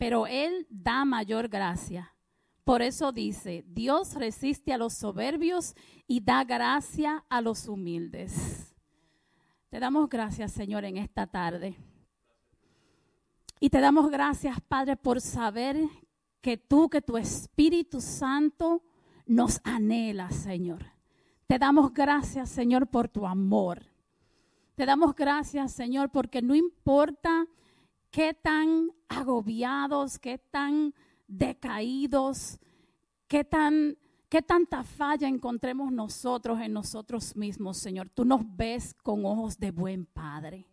pero Él da mayor gracia. Por eso dice, Dios resiste a los soberbios y da gracia a los humildes. Te damos gracias, Señor, en esta tarde. Y te damos gracias, Padre, por saber que tú, que tu Espíritu Santo nos anhela, Señor. Te damos gracias, Señor, por tu amor. Te damos gracias, Señor, porque no importa qué tan agobiados, qué tan decaídos, qué tan qué tanta falla encontremos nosotros en nosotros mismos, Señor. Tú nos ves con ojos de buen Padre.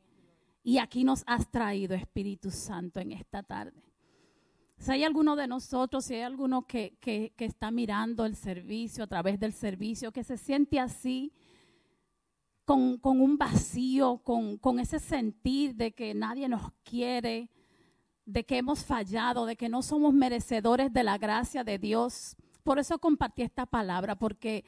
Y aquí nos has traído, Espíritu Santo, en esta tarde. Si hay alguno de nosotros, si hay alguno que, que, está mirando el servicio, a través del servicio, que se siente así, con, con un vacío, con, con ese sentir de que nadie nos quiere, de que hemos fallado, de que no somos merecedores de la gracia de Dios. Por eso compartí esta palabra, porque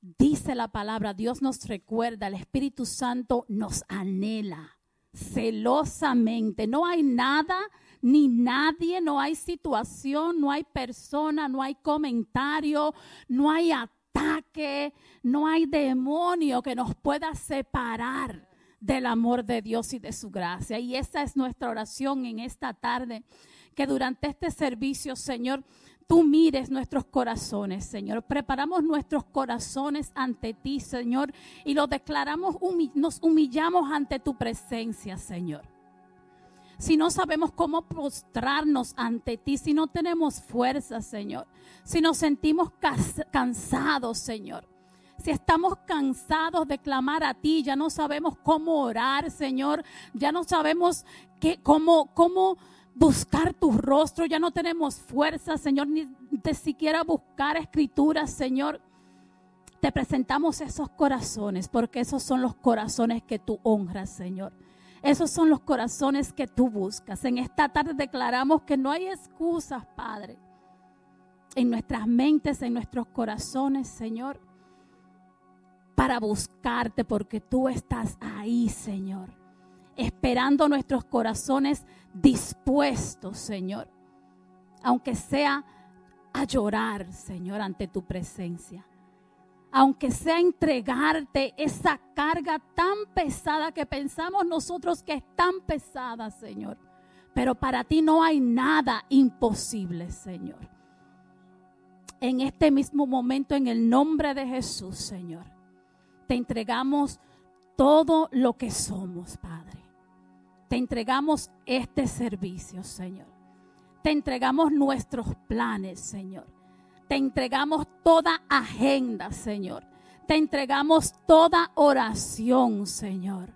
dice la palabra, Dios nos recuerda, el Espíritu Santo nos anhela celosamente. No hay nada ni nadie, no hay situación, no hay persona, no hay comentario, no hay ataque, no hay demonio que nos pueda separar del amor de Dios y de su gracia. Y esa es nuestra oración en esta tarde, que durante este servicio, Señor, tú mires nuestros corazones, Señor. Preparamos nuestros corazones ante ti, Señor, y lo declaramos, nos humillamos ante tu presencia, Señor si no sabemos cómo postrarnos ante ti, si no tenemos fuerza, Señor, si nos sentimos cansados, Señor. Si estamos cansados de clamar a ti, ya no sabemos cómo orar, Señor, ya no sabemos qué, cómo, cómo buscar tu rostro, ya no tenemos fuerza, Señor, ni de siquiera buscar escrituras, Señor. Te presentamos esos corazones, porque esos son los corazones que tú honras, Señor. Esos son los corazones que tú buscas. En esta tarde declaramos que no hay excusas, Padre, en nuestras mentes, en nuestros corazones, Señor, para buscarte, porque tú estás ahí, Señor, esperando nuestros corazones dispuestos, Señor, aunque sea a llorar, Señor, ante tu presencia aunque sea entregarte esa carga tan pesada que pensamos nosotros que es tan pesada, Señor. Pero para ti no hay nada imposible, Señor. En este mismo momento, en el nombre de Jesús, Señor, te entregamos todo lo que somos, Padre. Te entregamos este servicio, Señor. Te entregamos nuestros planes, Señor te entregamos toda agenda, Señor. Te entregamos toda oración, Señor.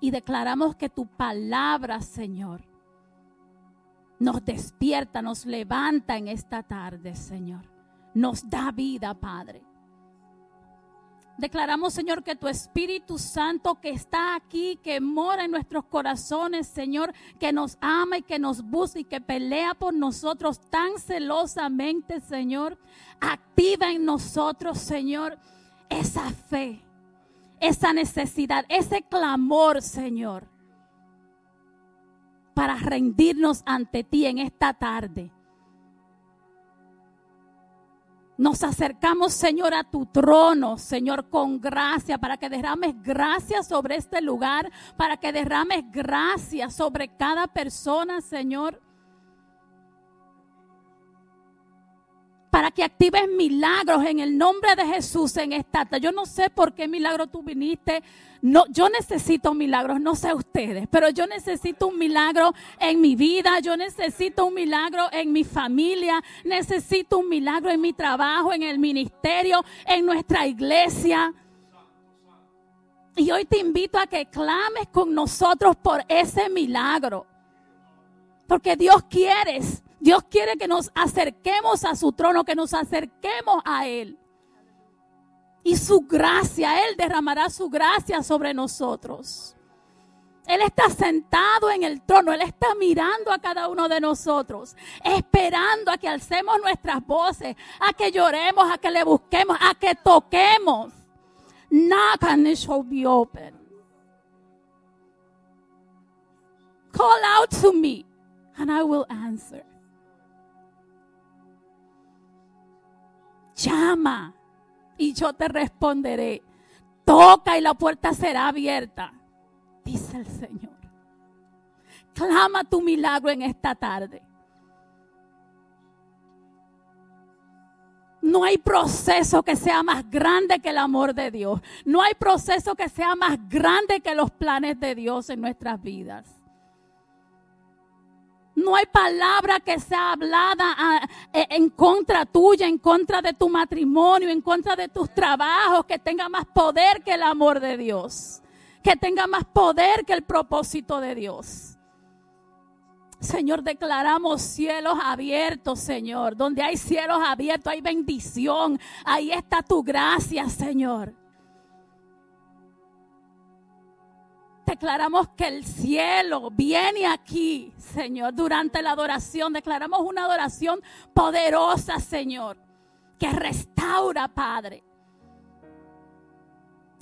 Y declaramos que tu palabra, Señor, nos despierta, nos levanta en esta tarde, Señor. Nos da vida, Padre. Declaramos, Señor, que tu Espíritu Santo que está aquí, que mora en nuestros corazones, Señor, que nos ama y que nos busca y que pelea por nosotros tan celosamente, Señor, activa en nosotros, Señor, esa fe, esa necesidad, ese clamor, Señor, para rendirnos ante ti en esta tarde nos acercamos, Señor, a tu trono, Señor, con gracia, para que derrames gracia sobre este lugar, para que derrames gracia sobre cada persona, Señor. para que actives milagros en el nombre de Jesús en esta. Yo no sé por qué milagro tú viniste. No, yo necesito milagros, no sé ustedes, pero yo necesito un milagro en mi vida, yo necesito un milagro en mi familia, necesito un milagro en mi trabajo, en el ministerio, en nuestra iglesia. Y hoy te invito a que clames con nosotros por ese milagro. Porque Dios quiere Dios quiere que nos acerquemos a su trono, que nos acerquemos a Él. Y su gracia, Él derramará su gracia sobre nosotros. Él está sentado en el trono, Él está mirando a cada uno de nosotros, esperando a que alcemos nuestras voces, a que lloremos, a que le busquemos, a que toquemos. Knock and it shall be open. Call out to me. and I will answer. Llama y yo te responderé. Toca y la puerta será abierta, dice el Señor. Clama tu milagro en esta tarde. No hay proceso que sea más grande que el amor de Dios. No hay proceso que sea más grande que los planes de Dios en nuestras vidas. No hay palabra que sea hablada ah, e, en contra tuya, en contra de tu matrimonio, en contra de tus trabajos, que tenga más poder que el amor de Dios, que tenga más poder que el propósito de Dios. Señor, declaramos cielos abiertos, Señor. Donde hay cielos abiertos, hay bendición. Ahí está tu gracia, Señor. Declaramos que el cielo viene aquí, Señor, durante la adoración. Declaramos una adoración poderosa, Señor, que restaura, Padre.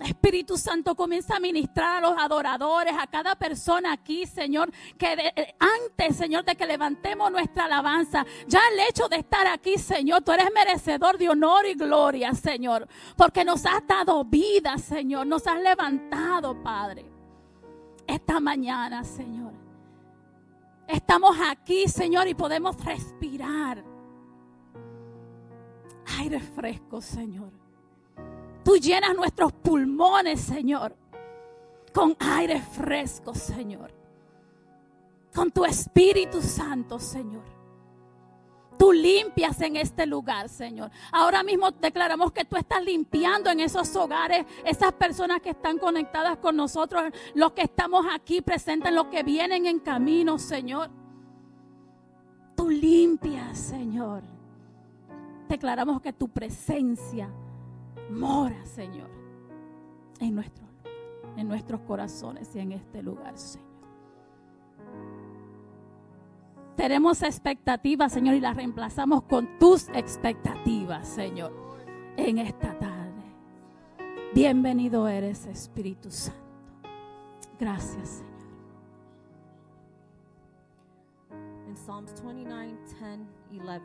Espíritu Santo comienza a ministrar a los adoradores, a cada persona aquí, Señor, que eh, antes, Señor, de que levantemos nuestra alabanza, ya el hecho de estar aquí, Señor, tú eres merecedor de honor y gloria, Señor, porque nos has dado vida, Señor, nos has levantado, Padre esta mañana, Señor. Estamos aquí, Señor, y podemos respirar aire fresco, Señor. Tú llenas nuestros pulmones, Señor, con aire fresco, Señor. Con tu Espíritu Santo, Señor. Tú limpias en este lugar, Señor. Ahora mismo declaramos que tú estás limpiando en esos hogares, esas personas que están conectadas con nosotros, los que estamos aquí presentes, los que vienen en camino, Señor. Tú limpias, Señor. Declaramos que tu presencia mora, Señor, en, nuestro, en nuestros corazones y en este lugar, Señor. Tenemos expectativas, Señor, y las reemplazamos con tus expectativas, Señor, en esta tarde. Bienvenido eres, Espíritu Santo. Gracias, Señor. In Psalms 29, 10, 11,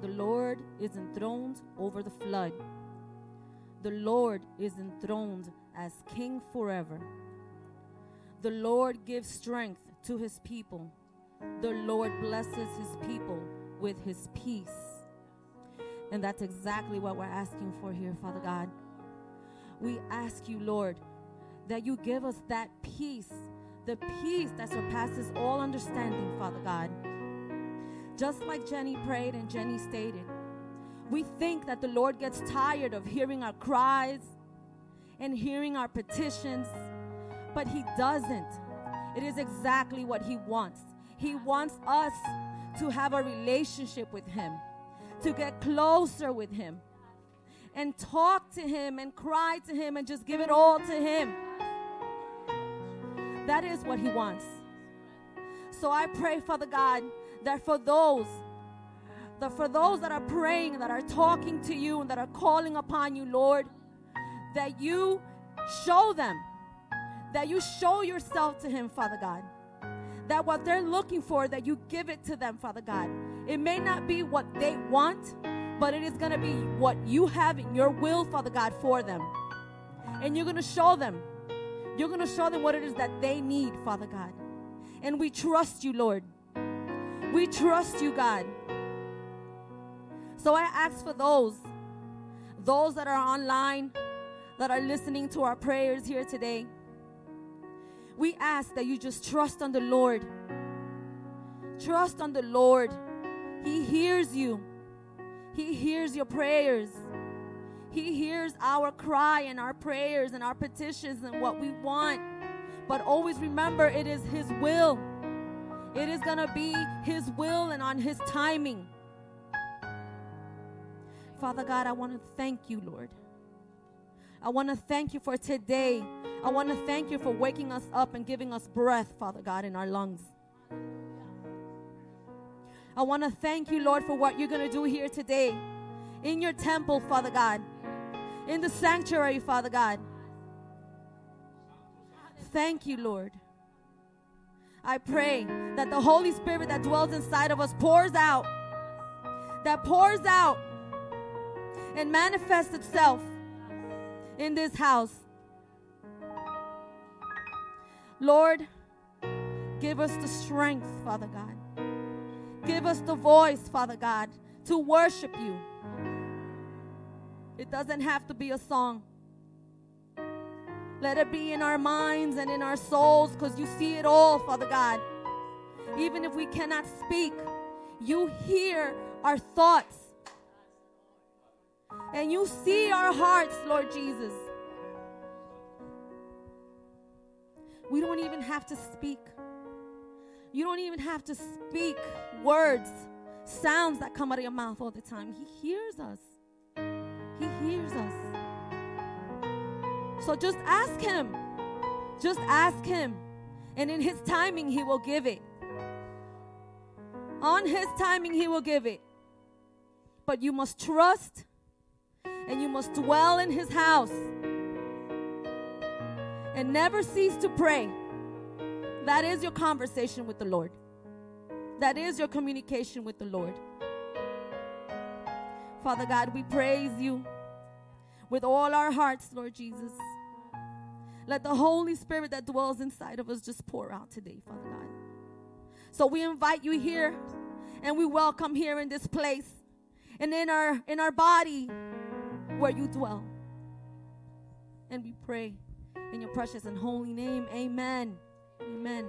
the Lord is enthroned over the flood. The Lord is enthroned as king forever. The Lord gives strength to his people. The Lord blesses his people with his peace. And that's exactly what we're asking for here, Father God. We ask you, Lord, that you give us that peace, the peace that surpasses all understanding, Father God. Just like Jenny prayed and Jenny stated, we think that the Lord gets tired of hearing our cries and hearing our petitions, but He doesn't. It is exactly what He wants. He wants us to have a relationship with Him, to get closer with Him, and talk to Him and cry to Him and just give it all to Him. That is what He wants. So I pray, Father God, that for those that for those that are praying, that are talking to you, and that are calling upon you, Lord, that you show them, that you show yourself to Him, Father God that what they're looking for, that you give it to them, Father God. It may not be what they want, but it is going to be what you have in your will, Father God, for them. And you're going to show them. You're going to show them what it is that they need, Father God. And we trust you, Lord. We trust you, God. So I ask for those, those that are online, that are listening to our prayers here today we ask that you just trust on the Lord. Trust on the Lord. He hears you, He hears your prayers. He hears our cry and our prayers and our petitions and what we want. But always remember, it is His will. It is going to be His will and on His timing. Father God, I want to thank you, Lord. I want to thank you for today. I want to thank you for waking us up and giving us breath, Father God, in our lungs. I want to thank you, Lord, for what you're going to do here today in your temple, Father God, in the sanctuary, Father God. Thank you, Lord. I pray that the Holy Spirit that dwells inside of us pours out, that pours out and manifests itself in this house. Lord, give us the strength, Father God. Give us the voice, Father God, to worship you. It doesn't have to be a song. Let it be in our minds and in our souls because you see it all, Father God. Even if we cannot speak, you hear our thoughts. And you see our hearts, Lord Jesus. We don't even have to speak. You don't even have to speak words, sounds that come out of your mouth all the time. He hears us. He hears us. So just ask Him. Just ask Him. And in His timing, He will give it. On His timing, He will give it. But you must trust and you must dwell in His house and never cease to pray. That is your conversation with the Lord. That is your communication with the Lord. Father God, we praise you with all our hearts, Lord Jesus. Let the Holy Spirit that dwells inside of us just pour out today, Father God. So we invite you here and we welcome here in this place and in our in our body where you dwell. And we pray in your precious and holy name. Amen. Amen.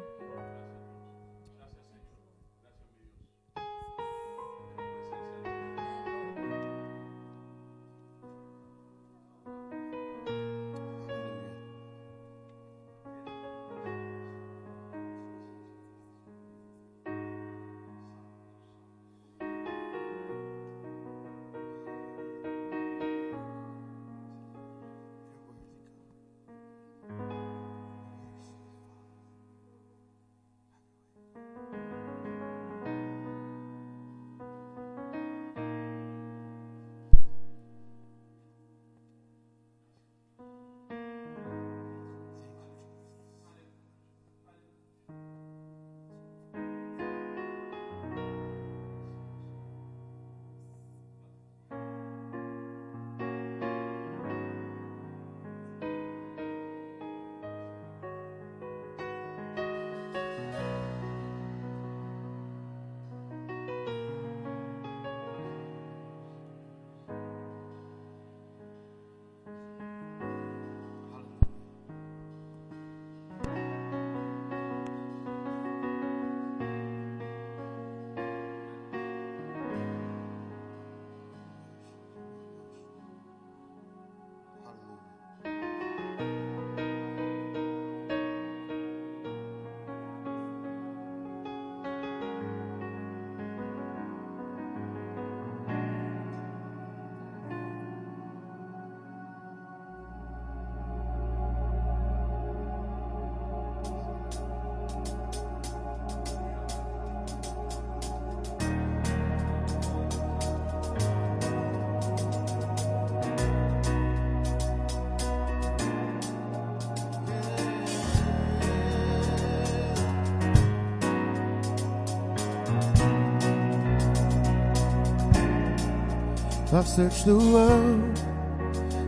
I've searched the world,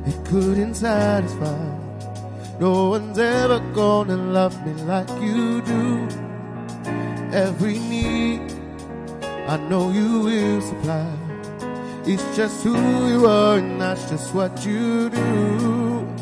it couldn't satisfy. No one's ever gonna love me like you do. Every need, I know you will supply. It's just who you are, and that's just what you do.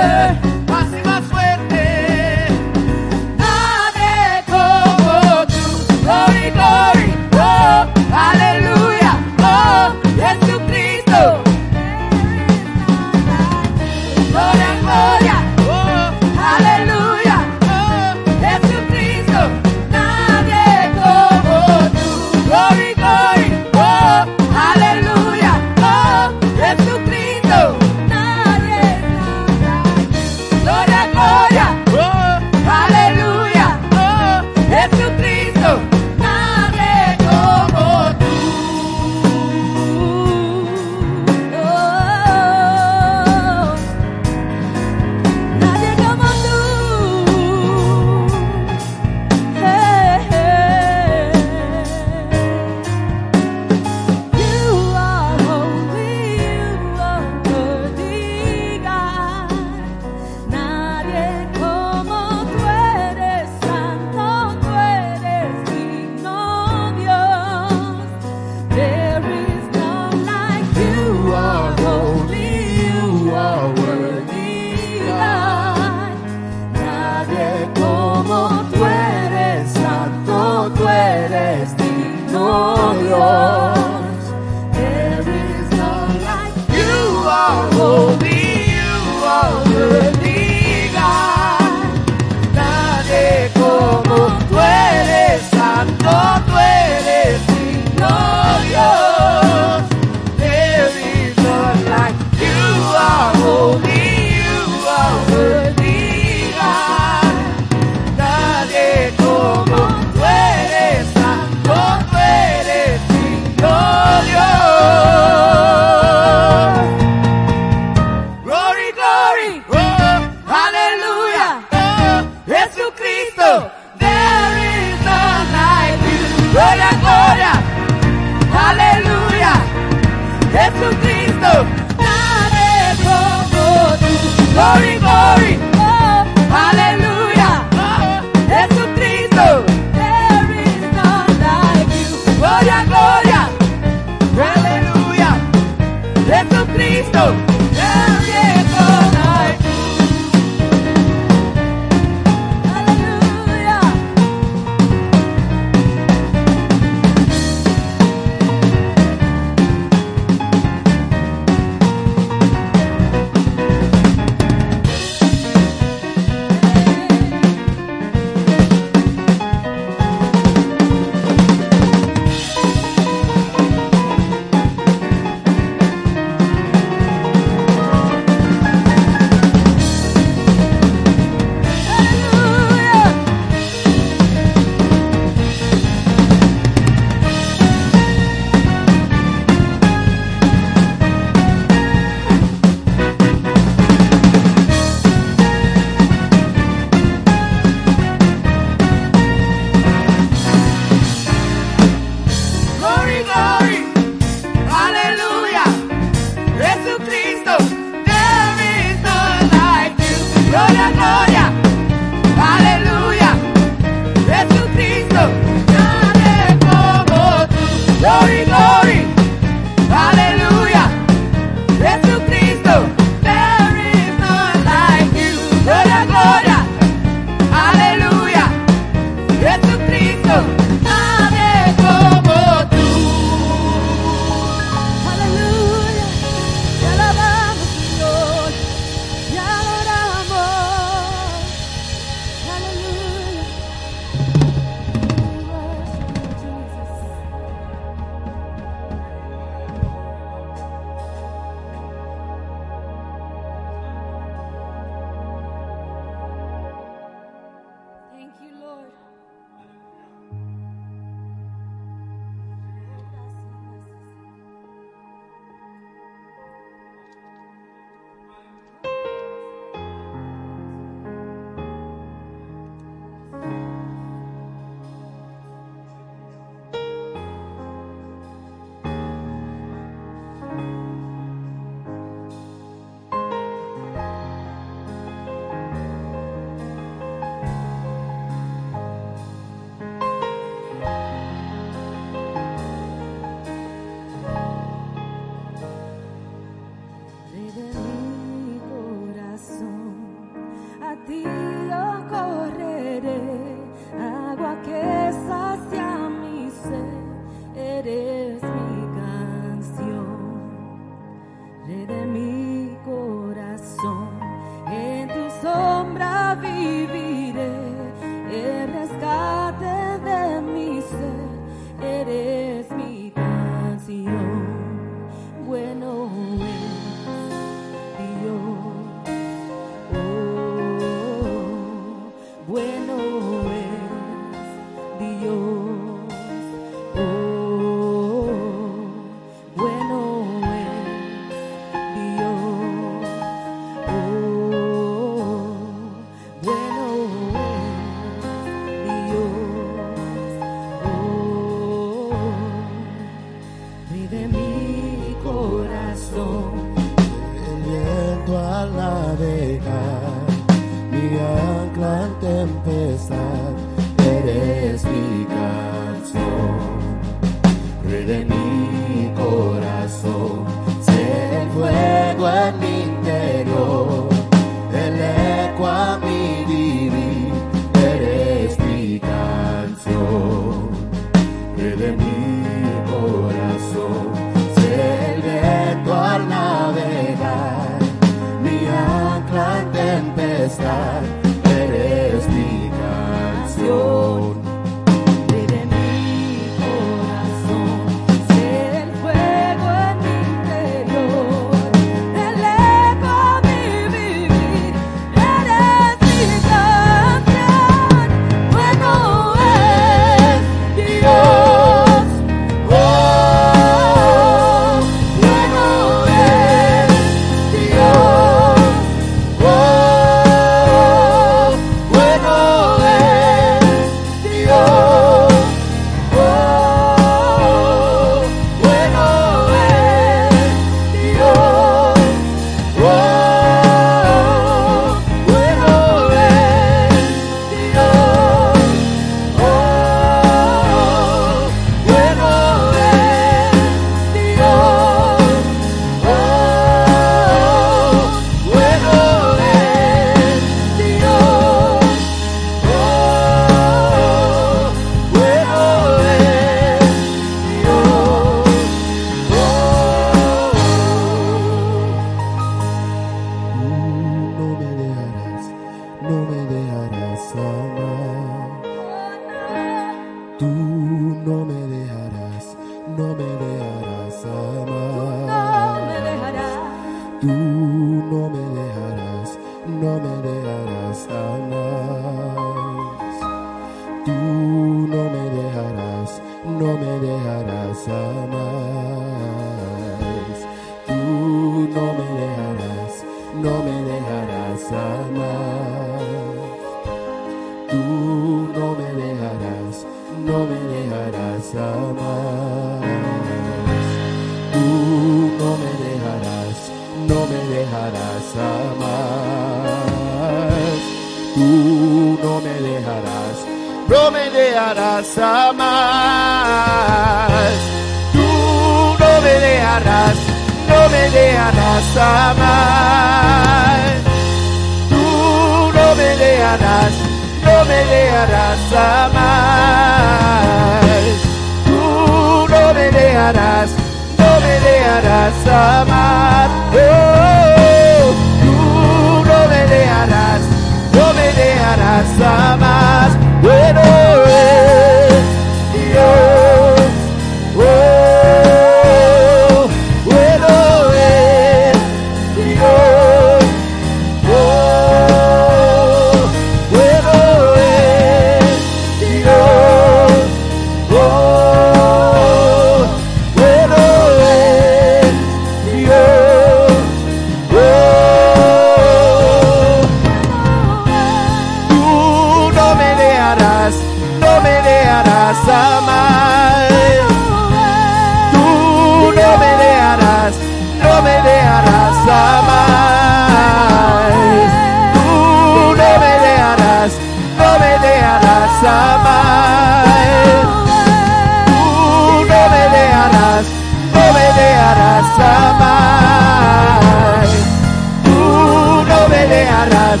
Dejarás,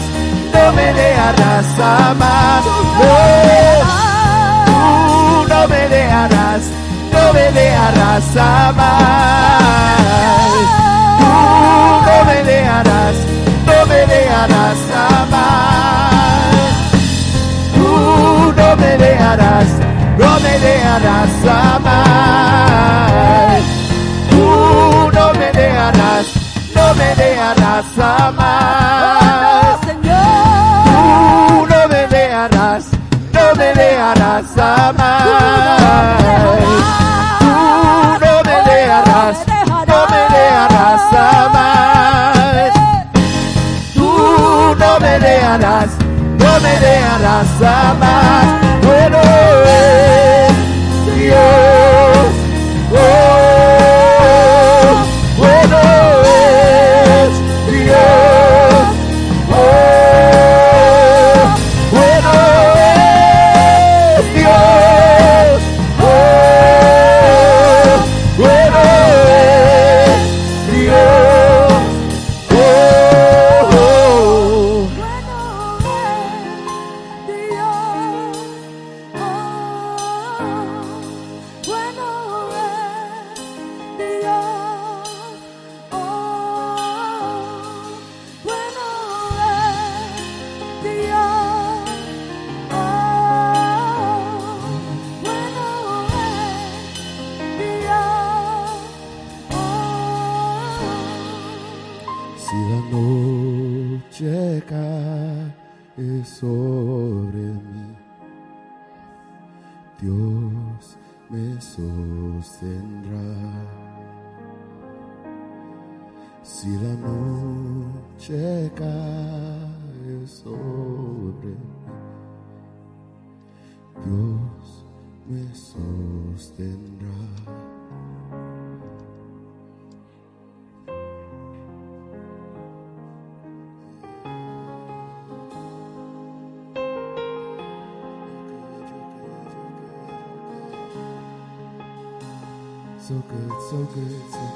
no me dejarás jamás. Oh, tú no me dejarás, no me dejarás jamás. Tú no me dejarás, no me dejarás jamás. Tú no me dejarás, no me dejarás jamás. Tú no me dejarás, no me dejarás jamás. Jamás. Tú no me dejarás, no me dejarás jamás. Tú no me dejarás, no me dejarás jamás. Bueno Dios. Sostendrá. So good, so good, so good,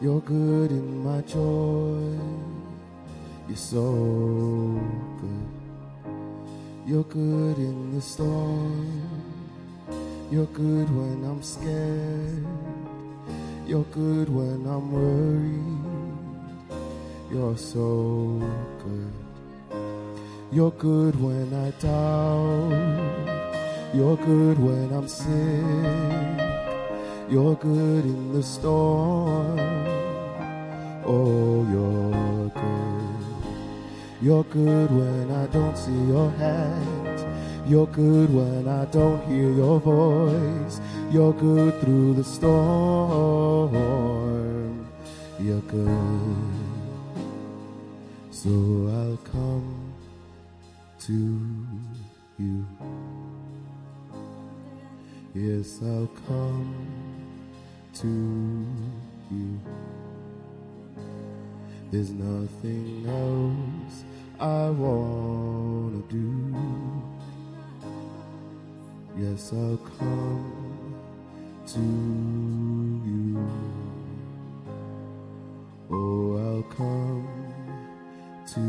You're good in my joy. You're so good. You're good in the storm. You're good when I'm scared. You're good when I'm worried. You're so good. You're good when I doubt. You're good when I'm sick. You're good in the storm. Oh, you're good. You're good when I don't see your hand. You're good when I don't hear your voice. You're good through the storm. You're good. So I'll come to you. Yes, I'll come to you. There's nothing else I wanna do. Yes, I'll come to you. Oh, I'll come to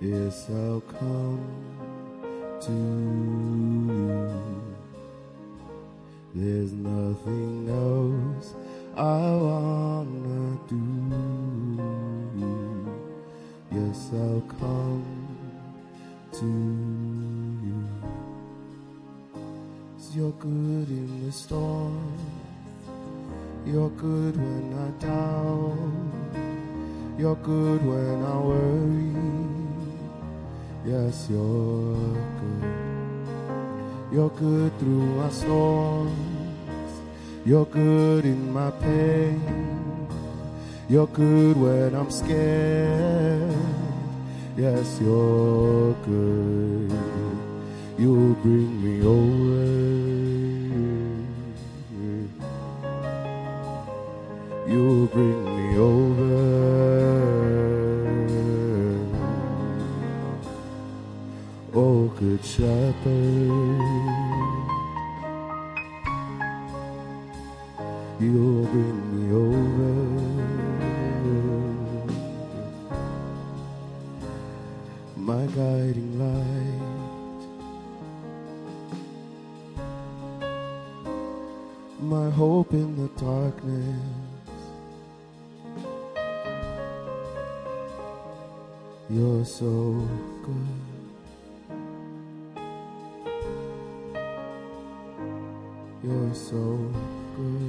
you. Yes, I'll come to you. There's nothing else I wanna do. Yes, I'll come to you. 'Cause you're good in the storm. You're good when I doubt. You're good when I worry. Yes, you're good. You're good through my storms. You're good in my pain. You're good when I'm scared. Yes, you're good. You bring me over. You bring me over. Oh, good shepherd. So good.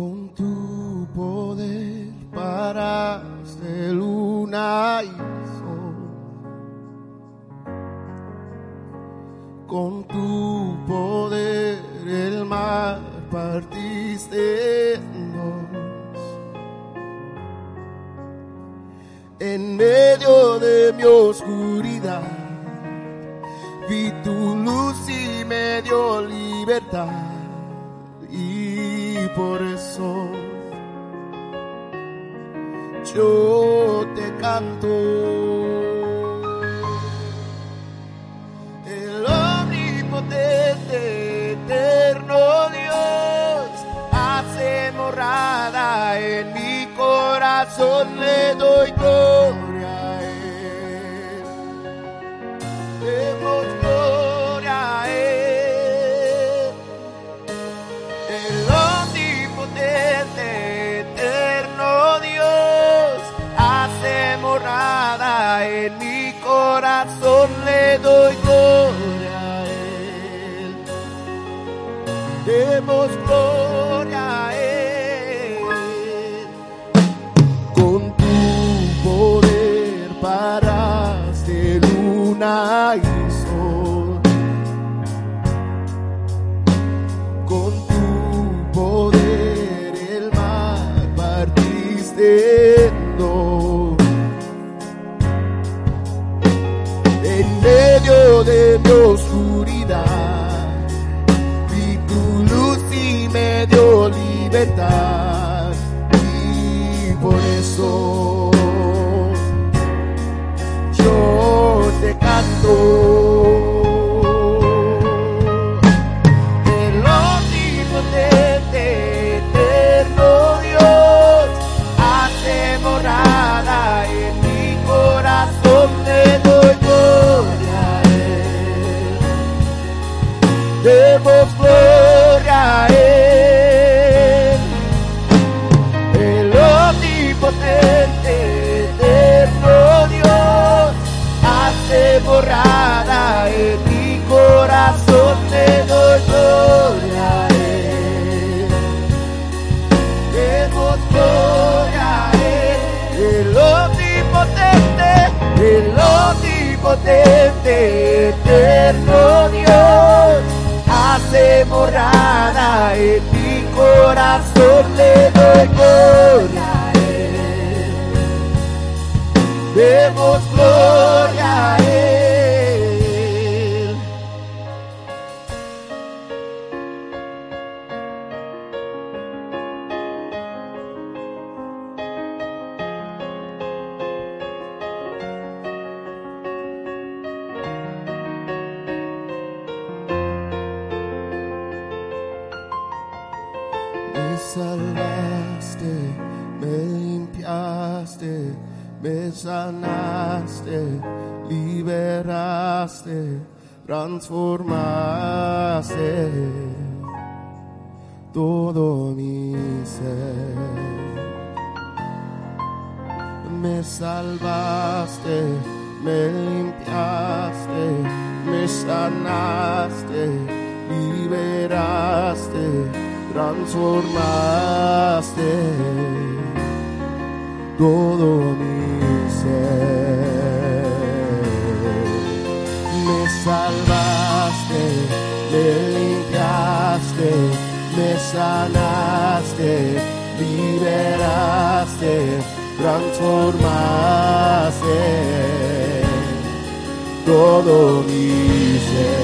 Con tu poder paraste luna y sol. Con tu poder el mar partiste dos. En medio de mi oscuridad vi tu luz y me dio libertad en mi corazón, le doy eterno Dios, hace morada en mi corazón, le doy transformaste todo mi ser. Me salvaste, me limpiaste, me sanaste, liberaste, transformaste todo mi ser. me limpiaste, me sanaste, liberaste, transformaste todo mi ser.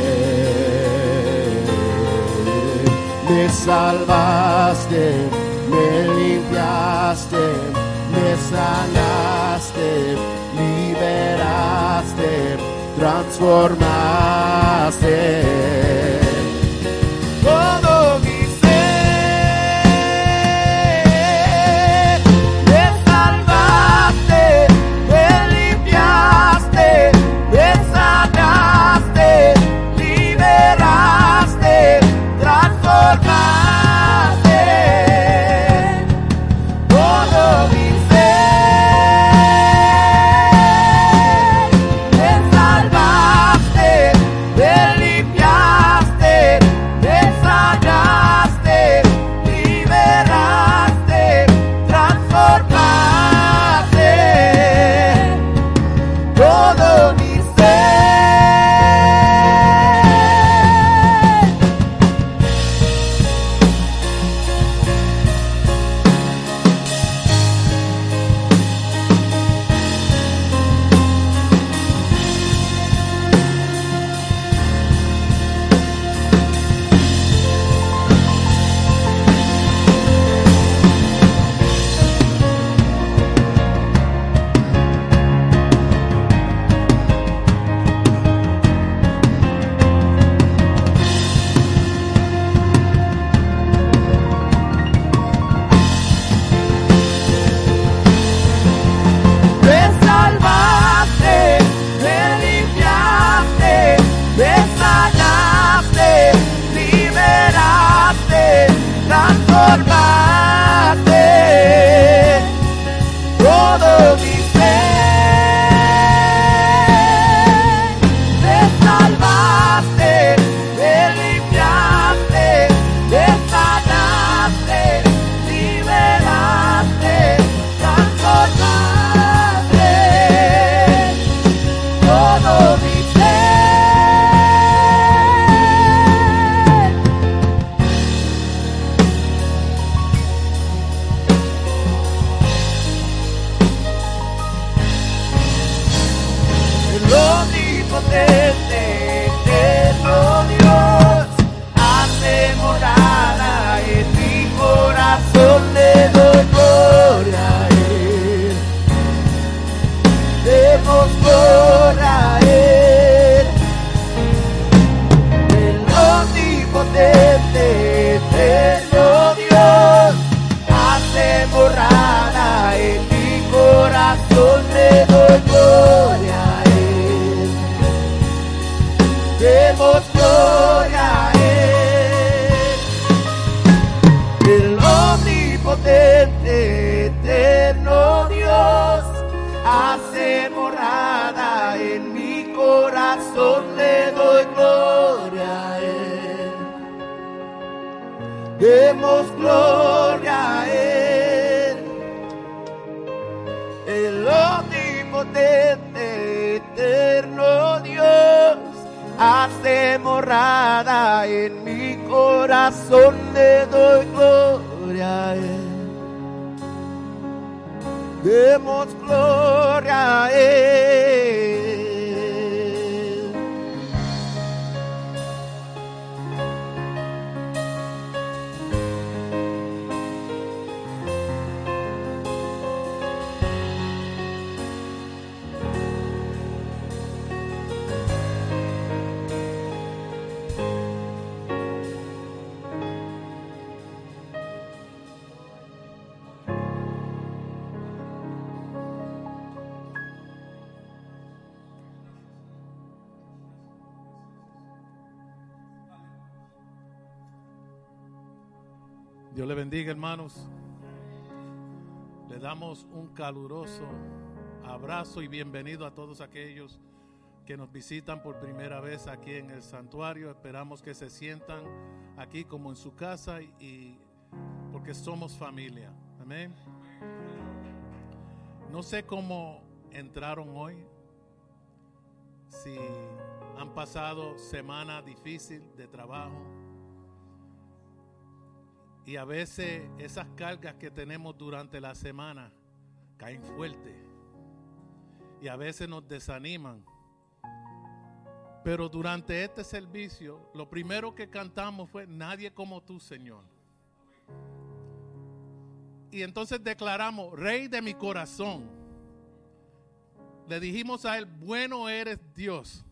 Me salvaste, me limpiaste, me sanaste, liberaste, transformaste. Dios le bendiga, hermanos. Le damos un caluroso abrazo y bienvenido a todos aquellos que nos visitan por primera vez aquí en el santuario. Esperamos que se sientan aquí como en su casa y porque somos familia. Amén. No sé cómo entraron hoy. Si han pasado semana difícil de trabajo y a veces esas cargas que tenemos durante la semana caen fuerte. Y a veces nos desaniman. Pero durante este servicio, lo primero que cantamos fue, nadie como tú, Señor. Y entonces declaramos, Rey de mi corazón. Le dijimos a Él, bueno eres Dios.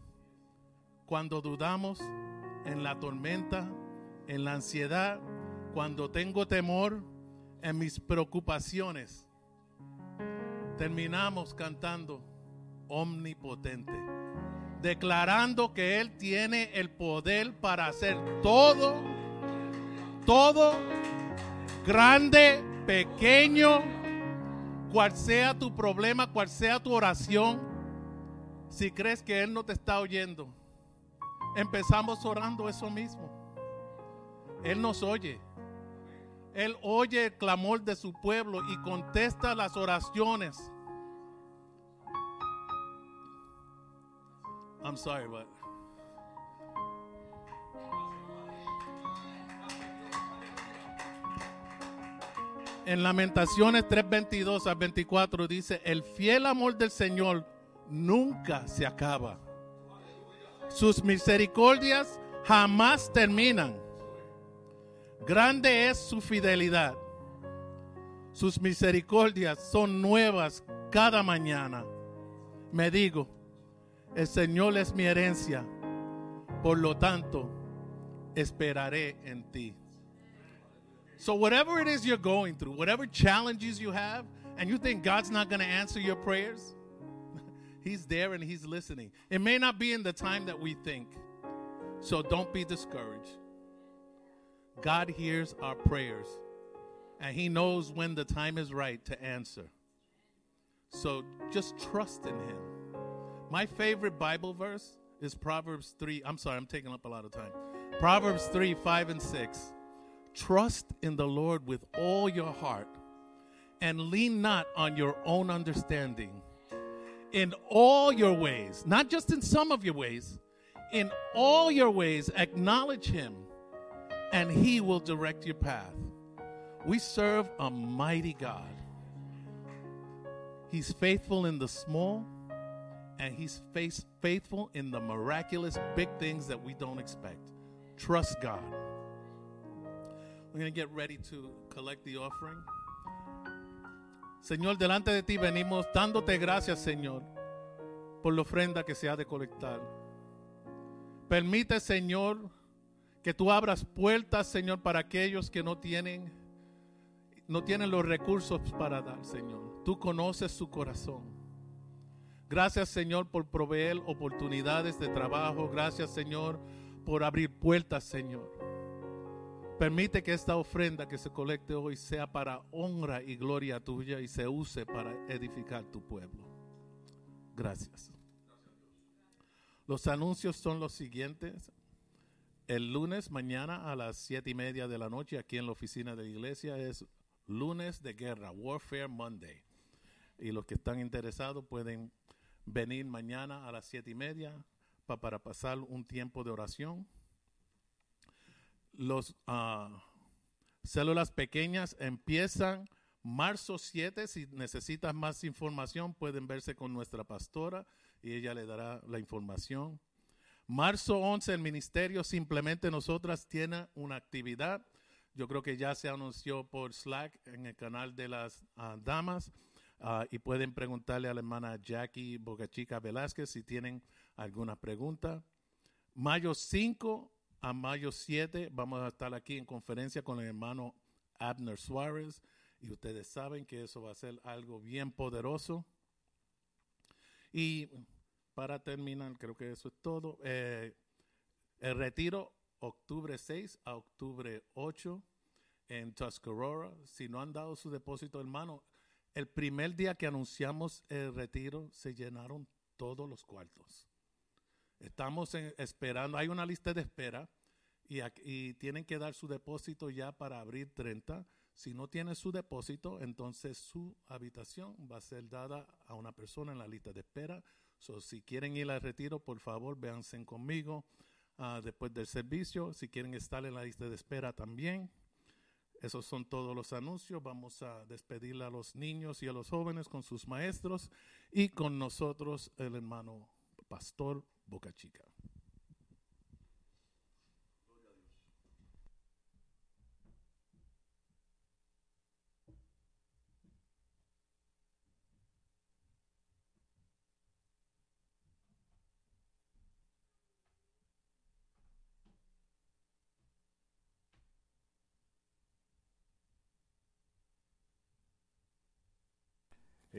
Cuando dudamos en la tormenta, en la ansiedad, cuando tengo temor en mis preocupaciones, terminamos cantando omnipotente, declarando que Él tiene el poder para hacer todo, todo, grande, pequeño, cual sea tu problema, cual sea tu oración, si crees que Él no te está oyendo, empezamos orando eso mismo. Él nos oye. Él oye el clamor de su pueblo y contesta las oraciones. I'm sorry, but En Lamentaciones 3:22 al 24 dice, el fiel amor del Señor nunca se acaba. Sus misericordias jamás terminan. Grande es su fidelidad. Sus misericordias son nuevas cada mañana. Me digo, el Señor es mi herencia. Por lo tanto, esperaré en ti. So whatever it is you're going through, whatever challenges you have, and you think God's not going to answer your prayers, He's there and He's listening. It may not be in the time that we think. So don't be discouraged. God hears our prayers and He knows when the time is right to answer. So just trust in Him. My favorite Bible verse is Proverbs 3. I'm sorry, I'm taking up a lot of time. Proverbs 3 5 and 6. Trust in the Lord with all your heart and lean not on your own understanding. In all your ways, not just in some of your ways, in all your ways, acknowledge Him and He will direct your path. We serve a mighty God. He's faithful in the small, and He's face- faithful in the miraculous big things that we don't expect. Trust God. We're going to get ready to collect the offering. Señor, delante de ti venimos dándote gracias, Señor, por la ofrenda que se ha de colectar. Permite, Señor, que tú abras puertas, Señor, para aquellos que no tienen no tienen los recursos para dar, Señor. Tú conoces su corazón. Gracias, Señor, por proveer oportunidades de trabajo. Gracias, Señor, por abrir puertas, Señor. Permite que esta ofrenda que se colecte hoy sea para honra y gloria tuya y se use para edificar tu pueblo. Gracias. Los anuncios son los siguientes. El lunes mañana a las siete y media de la noche aquí en la oficina de la iglesia es lunes de guerra, Warfare Monday. Y los que están interesados pueden venir mañana a las siete y media pa- para pasar un tiempo de oración. Los ah, células pequeñas empiezan marzo 7. Si necesitas más información, pueden verse con nuestra pastora y ella le dará la información. Marzo 11, el ministerio simplemente nosotras tiene una actividad. Yo creo que ya se anunció por Slack en el canal de las ah, damas. ah, y pueden preguntarle a la hermana Jackie Bocachica Velázquez si tienen alguna pregunta. Mayo 5 a mayo 7 vamos a estar aquí en conferencia con el hermano Abner Suárez. Y ustedes saben que eso va a ser algo bien poderoso. Y para terminar, creo que eso es todo. Eh, el retiro octubre 6 a octubre 8 en Tuscarora. Si no han dado su depósito, hermano, el primer día que anunciamos el retiro se llenaron todos los cuartos. Estamos esperando, hay una lista de espera y, y tienen que dar su depósito ya para abril 30. Si no tiene su depósito, entonces su habitación va a ser dada a una persona en la lista de espera. So, si quieren ir al retiro, por favor, véanse conmigo ah, después del servicio. Si quieren estar en la lista de espera también. Esos son todos los anuncios. Vamos a despedir a los niños y a los jóvenes con sus maestros y con nosotros el hermano Pastor Boca Chica.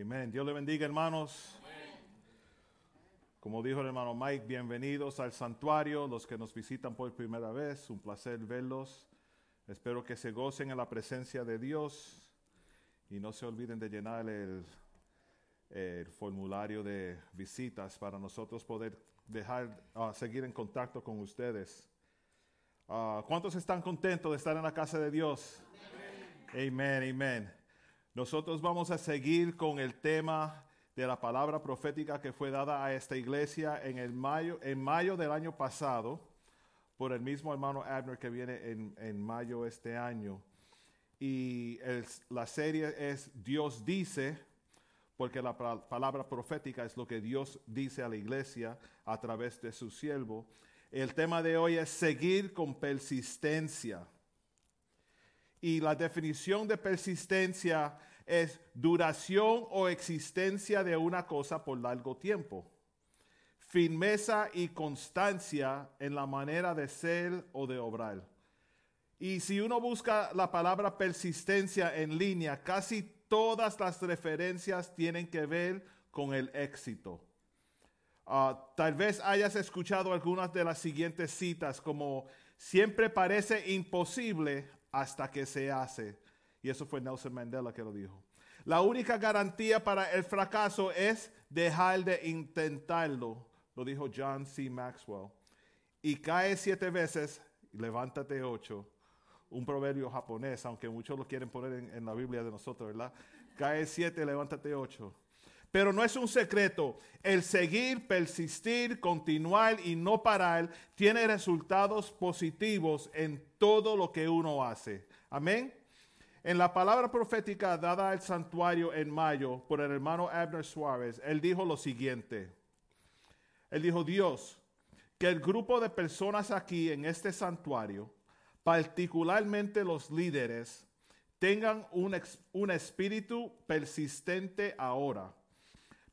Amén. Dios le bendiga, hermanos. Como dijo el hermano Mike, bienvenidos al santuario, los que nos visitan por primera vez, un placer verlos. Espero que se gocen en la presencia de Dios y no se olviden de llenar el, el formulario de visitas para nosotros poder dejar, ah, seguir en contacto con ustedes. Ah, ¿Cuántos están contentos de estar en la casa de Dios? Amén, amén. Nosotros vamos a seguir con el tema de la palabra profética que fue dada a esta iglesia en, el mayo, en mayo del año pasado por el mismo hermano Abner que viene en, en mayo este año. Y la serie es Dios dice, porque la pa- palabra profética es lo que Dios dice a la iglesia a través de su siervo. El tema de hoy es seguir con persistencia. Y la definición de persistencia es duración o existencia de una cosa por largo tiempo. Firmeza y constancia en la manera de ser o de obrar. Y si uno busca la palabra persistencia en línea, casi todas las referencias tienen que ver con el éxito. Ah, tal vez hayas escuchado algunas de las siguientes citas como siempre parece imposible hasta que se hace. Y eso fue Nelson Mandela que lo dijo. La única garantía para el fracaso es dejar de intentarlo, lo dijo John C. Maxwell. Y cae siete veces, levántate ocho. Un proverbio japonés, aunque muchos lo quieren poner en, en la Biblia de nosotros, ¿verdad? Cae siete, levántate ocho. Pero no es un secreto. El seguir, persistir, continuar y no parar tiene resultados positivos en todo lo que uno hace. Amén. En la palabra profética dada al santuario en mayo por el hermano Abner Suárez, él dijo lo siguiente. Él dijo, Dios, que el grupo de personas aquí en este santuario, particularmente los líderes, tengan un, un espíritu persistente ahora.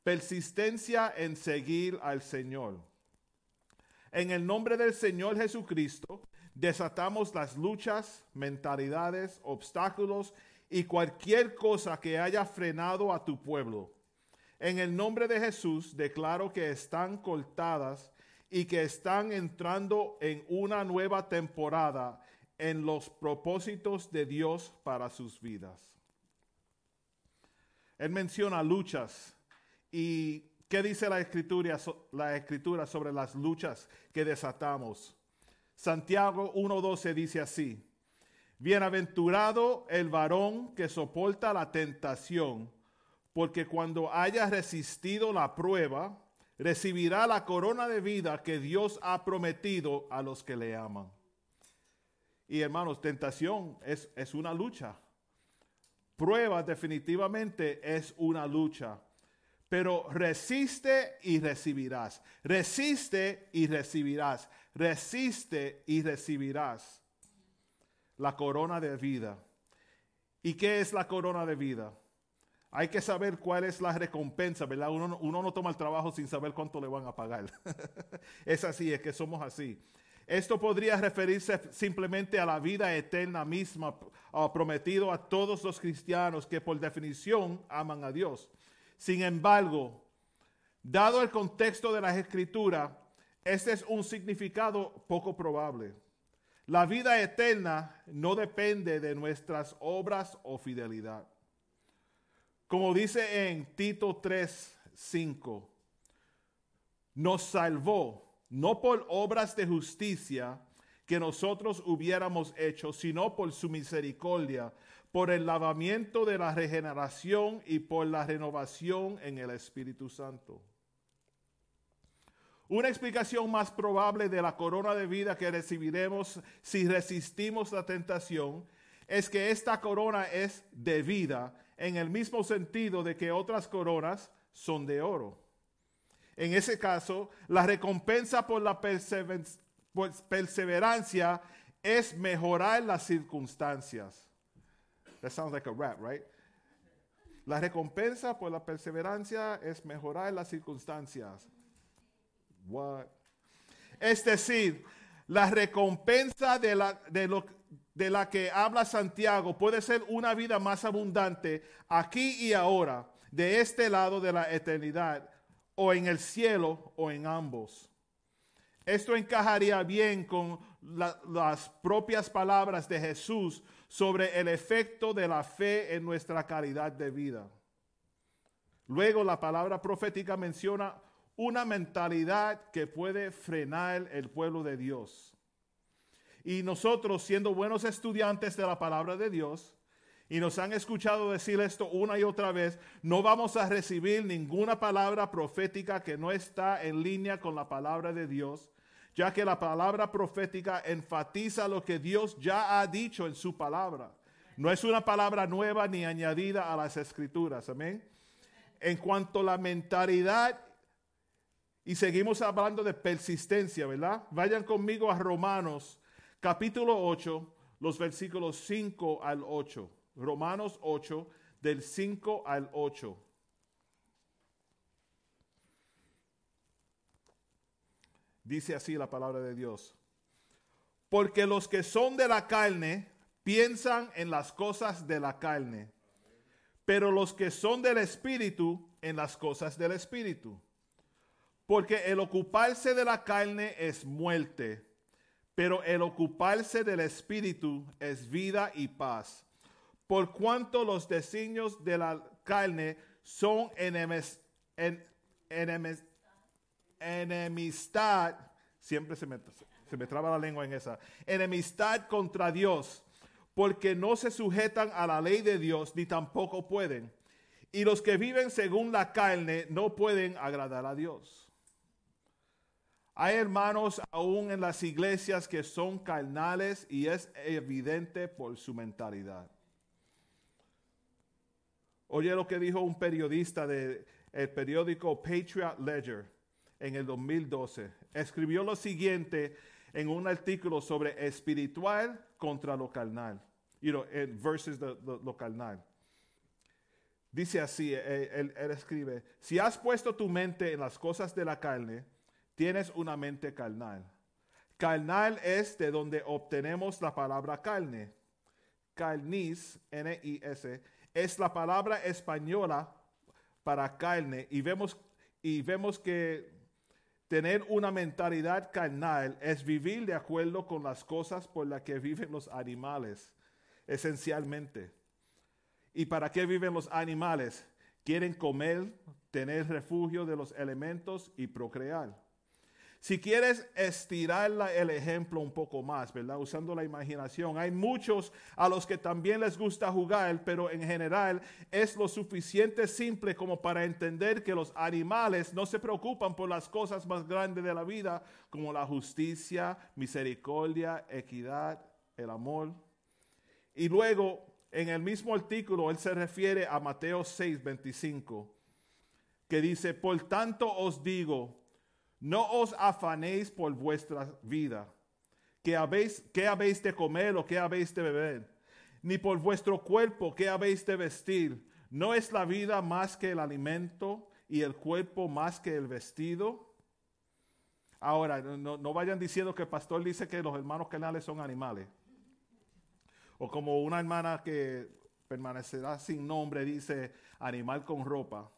Persistencia en seguir al Señor. En el nombre del Señor Jesucristo, desatamos las luchas, mentalidades, obstáculos y cualquier cosa que haya frenado a tu pueblo. En el nombre de Jesús declaro que están cortadas y que están entrando en una nueva temporada en los propósitos de Dios para sus vidas. Él menciona luchas y ¿qué dice la escritura, sobre las luchas que desatamos? Santiago 1.12 dice así, Bienaventurado el varón que soporta la tentación, porque cuando haya resistido la prueba, recibirá la corona de vida que Dios ha prometido a los que le aman. Y hermanos, tentación es, es una lucha. Prueba definitivamente es una lucha. Pero resiste y recibirás. Resiste y recibirás. Resiste y recibirás la corona de vida. ¿Y qué es la corona de vida? Hay que saber cuál es la recompensa, ¿verdad? Uno, no toma el trabajo sin saber cuánto le van a pagar. es así, es que somos así. Esto podría referirse simplemente a la vida eterna misma prometido a todos los cristianos que por definición aman a Dios. Sin embargo, dado el contexto de la escritura, este es un significado poco probable. La vida eterna no depende de nuestras obras o fidelidad. Como dice en Tito 3, 5, nos salvó no por obras de justicia que nosotros hubiéramos hecho, sino por su misericordia, por el lavamiento de la regeneración y por la renovación en el Espíritu Santo. Una explicación más probable de la corona de vida que recibiremos si resistimos la tentación es que esta corona es de vida en el mismo sentido de que otras coronas son de oro. En ese caso, la recompensa por la perseverancia es mejorar las circunstancias. That sounds like a rap, right? La recompensa por la perseverancia es mejorar las circunstancias. What? Es decir, la recompensa de la, de, lo, de la que habla Santiago puede ser una vida más abundante aquí y ahora, de este lado de la eternidad, o en el cielo, o en ambos. Esto encajaría bien con las propias palabras de Jesús sobre el efecto de la fe en nuestra calidad de vida. Luego la palabra profética menciona una mentalidad que puede frenar el pueblo de Dios. Y nosotros, siendo buenos estudiantes de la palabra de Dios, y nos han escuchado decir esto una y otra vez, no vamos a recibir ninguna palabra profética que no está en línea con la palabra de Dios, ya que la palabra profética enfatiza lo que Dios ya ha dicho en su palabra. No es una palabra nueva ni añadida a las escrituras, amén. En cuanto a la mentalidad y seguimos hablando de persistencia, ¿verdad? Vayan conmigo a Romanos capítulo 8, los versículos 5 al 8. Romanos 8, del 5 al 8. Dice así la palabra de Dios. Porque los que son de la carne piensan en las cosas de la carne, pero los que son del Espíritu en las cosas del Espíritu porque el ocuparse de la carne es muerte, pero el ocuparse del espíritu es vida y paz. Por cuanto los designios de la carne son enemistad, siempre se me, se me traba la lengua en esa, enemistad contra Dios, porque no se sujetan a la ley de Dios ni tampoco pueden. Y los que viven según la carne no pueden agradar a Dios. Hay hermanos aún en las iglesias que son carnales y es evidente por su mentalidad. Oye lo que dijo un periodista del periódico Patriot Ledger en el 2012. Escribió lo siguiente en un artículo sobre espiritual contra lo carnal. You know, versus lo carnal. Dice así, él escribe, si has puesto tu mente en las cosas de la carne, tienes una mente carnal. Carnal es de donde obtenemos la palabra carne. Carnis, N-I-S, es la palabra española para carne y vemos, y vemos que tener una mentalidad carnal es vivir de acuerdo con las cosas por las que viven los animales, esencialmente. ¿Y para qué viven los animales? Quieren comer, tener refugio de los elementos y procrear. Si quieres estirar el ejemplo un poco más, ¿verdad? Usando la imaginación, hay muchos a los que también les gusta jugar, pero en general es lo suficiente simple como para entender que los animales no se preocupan por las cosas más grandes de la vida, como la justicia, misericordia, equidad, el amor. Y luego, en el mismo artículo, él se refiere a Mateo 6, 25, que dice, por tanto os digo, no os afanéis por vuestra vida, que habéis, qué habéis de comer o qué habéis de beber, ni por vuestro cuerpo, qué habéis de vestir. ¿No es la vida más que el alimento y el cuerpo más que el vestido? Ahora, no, no vayan diciendo que el pastor dice que los hermanos canales son animales. O como una hermana que permanecerá sin nombre dice, animal con ropa.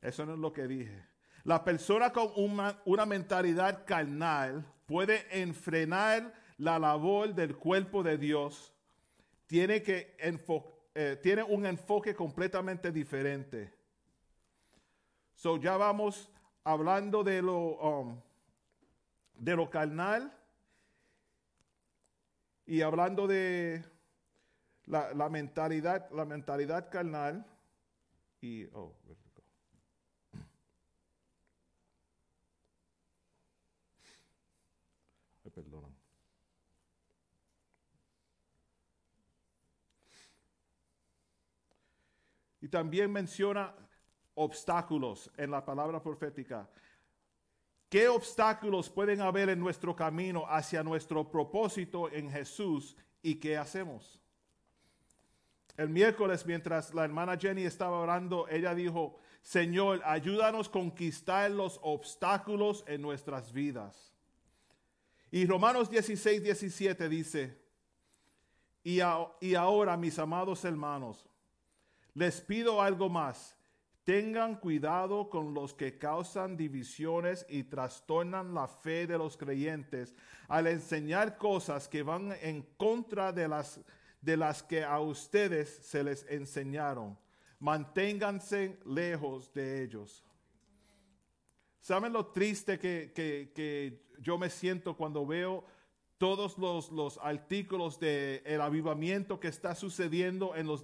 Eso no es lo que dije. La persona con una, una mentalidad carnal puede enfrenar la labor del cuerpo de Dios. Tiene, que eh, tiene un enfoque completamente diferente. So ya vamos hablando de lo, um, de lo carnal y hablando de la, la mentalidad, la mentalidad carnal y oh, where did it go? Me perdonan. Y también menciona obstáculos en la palabra profética. ¿Qué obstáculos pueden haber en nuestro camino hacia nuestro propósito en Jesús y qué hacemos? El miércoles, mientras la hermana Jenny estaba orando, ella dijo, Señor, ayúdanos a conquistar los obstáculos en nuestras vidas. Y Romanos 16, 17 dice, y, y ahora, mis amados hermanos, les pido algo más. Tengan cuidado con los que causan divisiones y trastornan la fe de los creyentes al enseñar cosas que van en contra de las, de las que a ustedes se les enseñaron. Manténganse lejos de ellos. ¿Saben lo triste que, que- que yo me siento cuando veo todos los, los artículos del el avivamiento que está sucediendo en los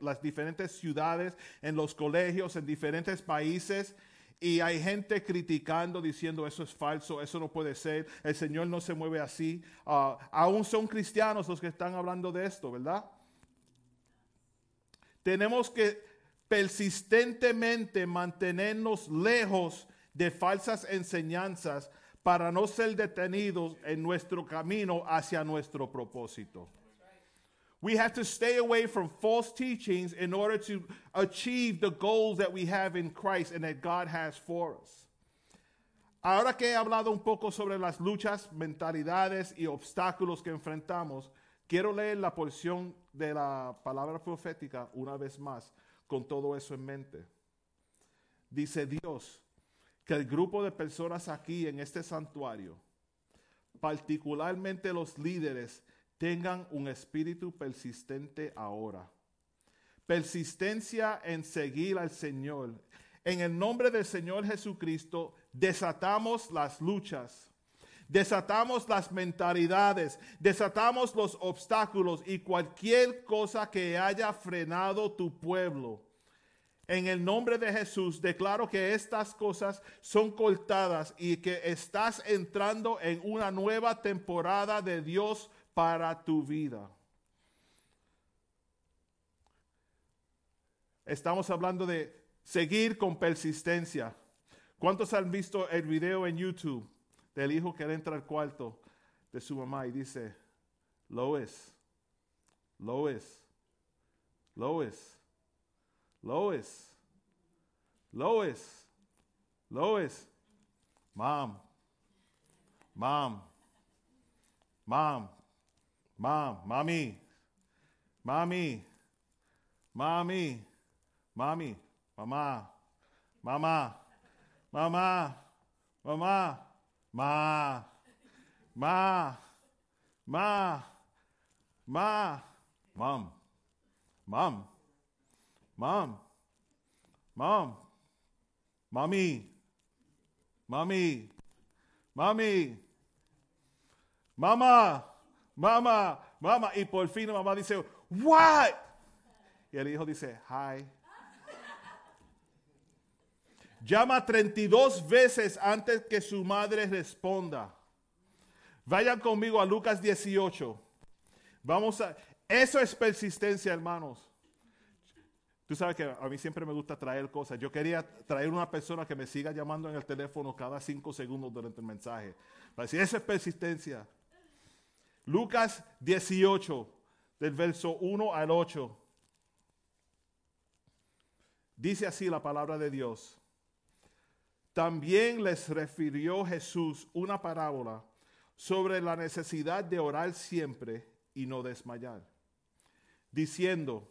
las diferentes ciudades, en los colegios, en diferentes países? Y hay gente criticando, diciendo eso es falso, eso no puede ser, el Señor no se mueve así. Ah, aún son cristianos los que están hablando de esto, ¿verdad? Tenemos que persistentemente mantenernos lejos de falsas enseñanzas para no ser detenidos en nuestro camino hacia nuestro propósito. We have to stay away from false teachings in order to achieve the goals that we have in Christ and that God has for us. Ahora que he hablado un poco sobre las luchas, mentalidades y obstáculos que enfrentamos, quiero leer la porción de la palabra profética una vez más con todo eso en mente. Dice Dios que el grupo de personas aquí en este santuario, particularmente los líderes, tengan un espíritu persistente ahora. Persistencia en seguir al Señor. En el nombre del Señor Jesucristo, desatamos las luchas, desatamos las mentalidades, desatamos los obstáculos y cualquier cosa que haya frenado tu pueblo. En el nombre de Jesús declaro que estas cosas son cortadas y que estás entrando en una nueva temporada de Dios para tu vida. Estamos hablando de seguir con persistencia. ¿Cuántos han visto el video en YouTube del hijo que entra al cuarto de su mamá y dice, Lois, Lois, Lois, Lois, Lois, Lois, mom, mom, mom, mom, mommy, mommy, mommy, mommy, mamá, mamá, mamá, mamá, ma, ma, ma, ma, mom, mom, mom, mom, mommy, mami, mami, mamá, mamá, mamá. Y por fin mamá dice, what? Y el hijo dice, hi. Llama 32 veces antes que su madre responda. Vayan conmigo a Lucas 18. Vamos a... Eso es persistencia, hermanos. Tú sabes que a mí siempre me gusta traer cosas. Yo quería traer una persona que me siga llamando en el teléfono cada cinco segundos durante el mensaje. Para decir, eso es persistencia. Lucas 18, del verso 1 al 8. Dice así la palabra de Dios. También les refirió Jesús una parábola sobre la necesidad de orar siempre y no desmayar, diciendo,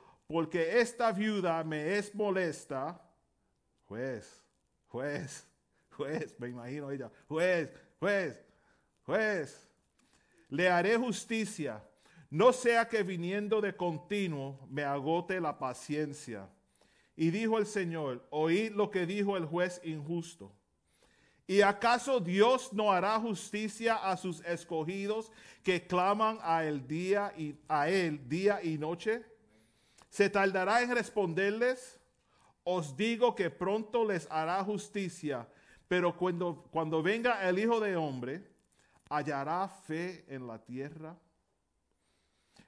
porque esta viuda me es molesta, juez, juez, juez, me imagino ella, juez, juez, juez, le haré justicia, no sea que viniendo de continuo me agote la paciencia. Y dijo el Señor, oíd lo que dijo el juez injusto. ¿Y acaso Dios no hará justicia a sus escogidos que claman a él día y a él día y noche? ¿Se tardará en responderles? Os digo que pronto les hará justicia, pero cuando, cuando venga el Hijo de Hombre, hallará fe en la tierra.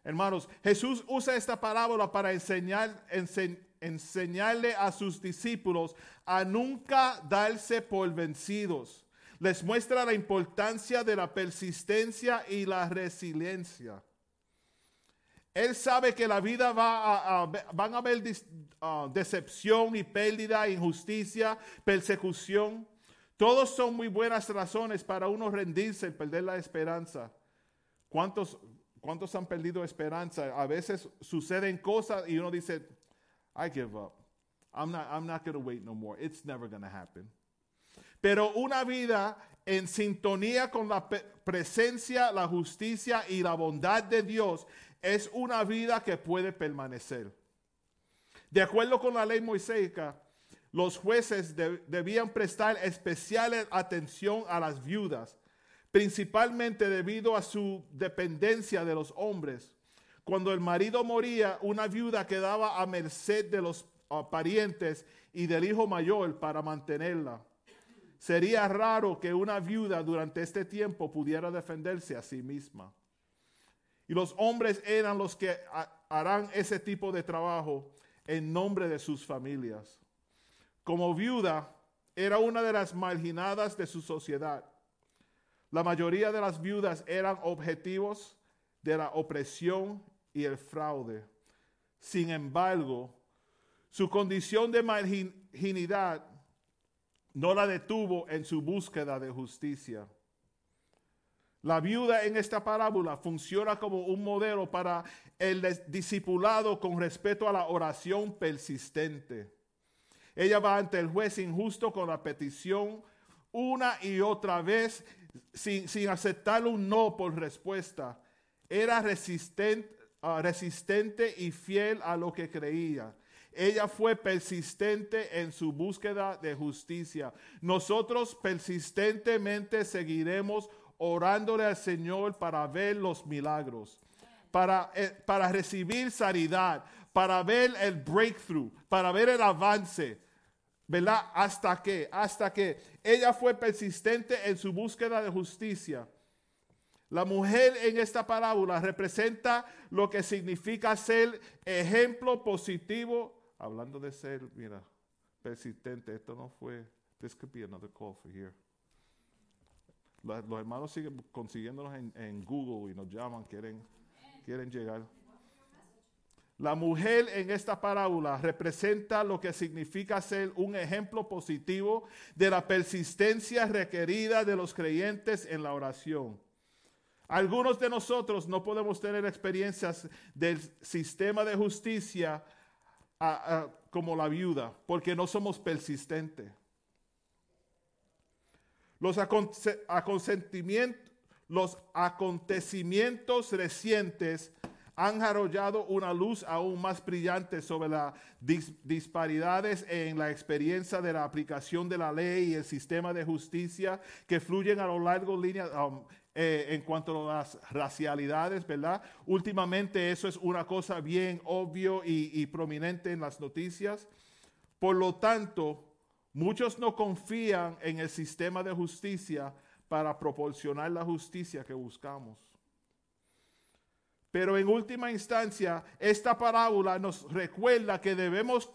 Hermanos, Jesús usa esta parábola para enseñar, enseñarle a sus discípulos a nunca darse por vencidos. Les muestra la importancia de la persistencia y la resiliencia. Él sabe que la vida va a, van a haber decepción y pérdida, injusticia, persecución. Todos son muy buenas razones para uno rendirse y perder la esperanza. ¿Cuántos, ¿Cuántos han perdido esperanza? A veces suceden cosas y uno dice, I give up. I'm not, I'm not going to wait no more. It's never going to happen. Pero una vida en sintonía con la presencia, la justicia y la bondad de Dios es una vida que puede permanecer. De acuerdo con la ley moiseica, los jueces debían prestar especial atención a las viudas, principalmente debido a su dependencia de los hombres. Cuando el marido moría, una viuda quedaba a merced de los ah, parientes y del hijo mayor para mantenerla. Sería raro que una viuda durante este tiempo pudiera defenderse a sí misma. Y los hombres eran los que harán ese tipo de trabajo en nombre de sus familias. Como viuda, era una de las marginadas de su sociedad. La mayoría de las viudas eran objetivos de la opresión y el fraude. Sin embargo, su condición de marginidad no la detuvo en su búsqueda de justicia. La viuda en esta parábola funciona como un modelo para el discipulado con respecto a la oración persistente. Ella va ante el juez injusto con la petición una y otra vez sin, aceptar un no por respuesta. Era resistente, ah, resistente y fiel a lo que creía. Ella fue persistente en su búsqueda de justicia. Nosotros persistentemente seguiremos orándole al Señor para ver los milagros, para, eh, para recibir sanidad, para ver el breakthrough, para ver el avance. ¿Verdad? Hasta que, hasta que ella fue persistente en su búsqueda de justicia. La mujer en esta parábola representa lo que significa ser ejemplo positivo. Hablando de ser, mira, persistente, esto no fue. This could be another call for here. Los, hermanos siguen consiguiéndonos en, Google y nos llaman, quieren, quieren llegar. La mujer en esta parábola representa lo que significa ser un ejemplo positivo de la persistencia requerida de los creyentes en la oración. Algunos de nosotros no podemos tener experiencias del sistema de justicia como la viuda, porque no somos persistentes. Los, aconte- acontecimientos, recientes han arrollado una luz aún más brillante sobre las dis- disparidades en la experiencia de la aplicación de la ley y el sistema de justicia que fluyen a lo largo línea, um, eh, en cuanto a las racialidades, ¿verdad? Últimamente eso es una cosa bien obvio y, y prominente en las noticias. Por lo tanto, muchos no confían en el sistema de justicia para proporcionar la justicia que buscamos. Pero en última instancia, esta parábola nos recuerda que debemos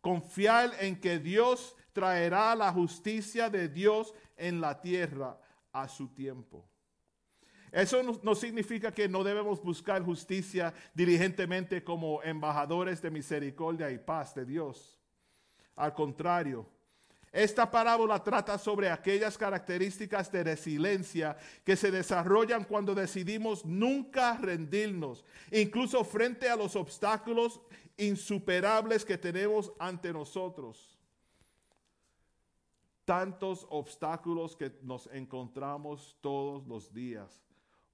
confiar en que Dios traerá la justicia de Dios en la tierra a su tiempo. Eso no, no significa que no debemos buscar justicia diligentemente como embajadores de misericordia y paz de Dios. Al contrario, esta parábola trata sobre aquellas características de resiliencia que se desarrollan cuando decidimos nunca rendirnos, incluso frente a los obstáculos insuperables que tenemos ante nosotros. Tantos obstáculos que nos encontramos todos los días,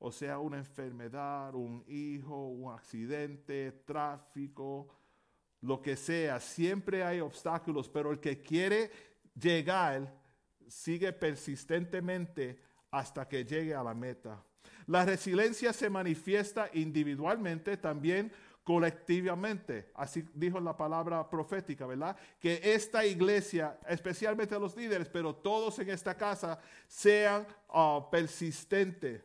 o sea, una enfermedad, un hijo, un accidente, tráfico, lo que sea, siempre hay obstáculos, pero el que quiere llegar sigue persistentemente hasta que llegue a la meta. La resiliencia se manifiesta individualmente, también colectivamente. Así dijo la palabra profética, ¿verdad? Que esta iglesia, especialmente los líderes, pero todos en esta casa, sean ah, persistentes.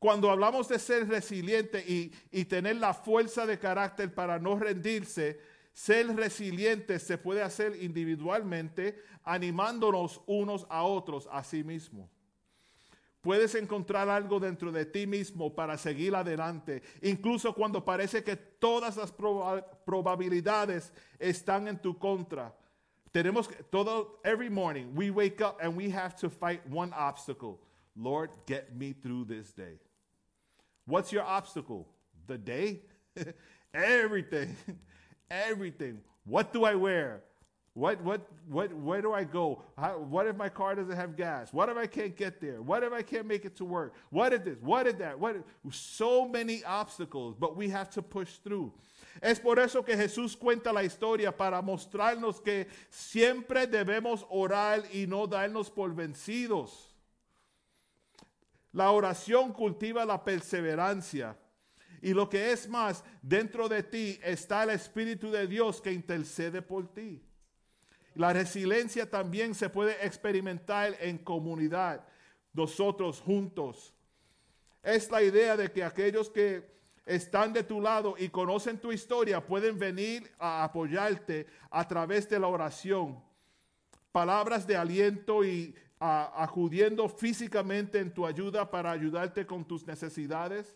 Cuando hablamos de ser resiliente y, y tener la fuerza de carácter para no rendirse, ser resiliente se puede hacer individualmente, animándonos unos a otros a sí mismo. Puedes encontrar algo dentro de ti mismo para seguir adelante, incluso cuando parece que todas las proba- probabilidades están en tu contra. Tenemos que, todo, every morning we wake up and we have to fight one obstacle. Lord, get me through this day. What's your obstacle? The day? Everything. Everything. What do I wear? What, what, what, where do I go? How, what if my car doesn't have gas? What if I can't get there? What if I can't make it to work? What if this? What if that? What if, so many obstacles, but we have to push through. Es por eso que Jesús cuenta la historia para mostrarnos que siempre debemos orar y no darnos por vencidos. La oración cultiva la perseverancia. Y lo que es más, dentro de ti está el Espíritu de Dios que intercede por ti. La resiliencia también se puede experimentar en comunidad, nosotros juntos. Es la idea de que aquellos que están de tu lado y conocen tu historia pueden venir a apoyarte a través de la oración. Palabras de aliento y acudiendo físicamente en tu ayuda para ayudarte con tus necesidades.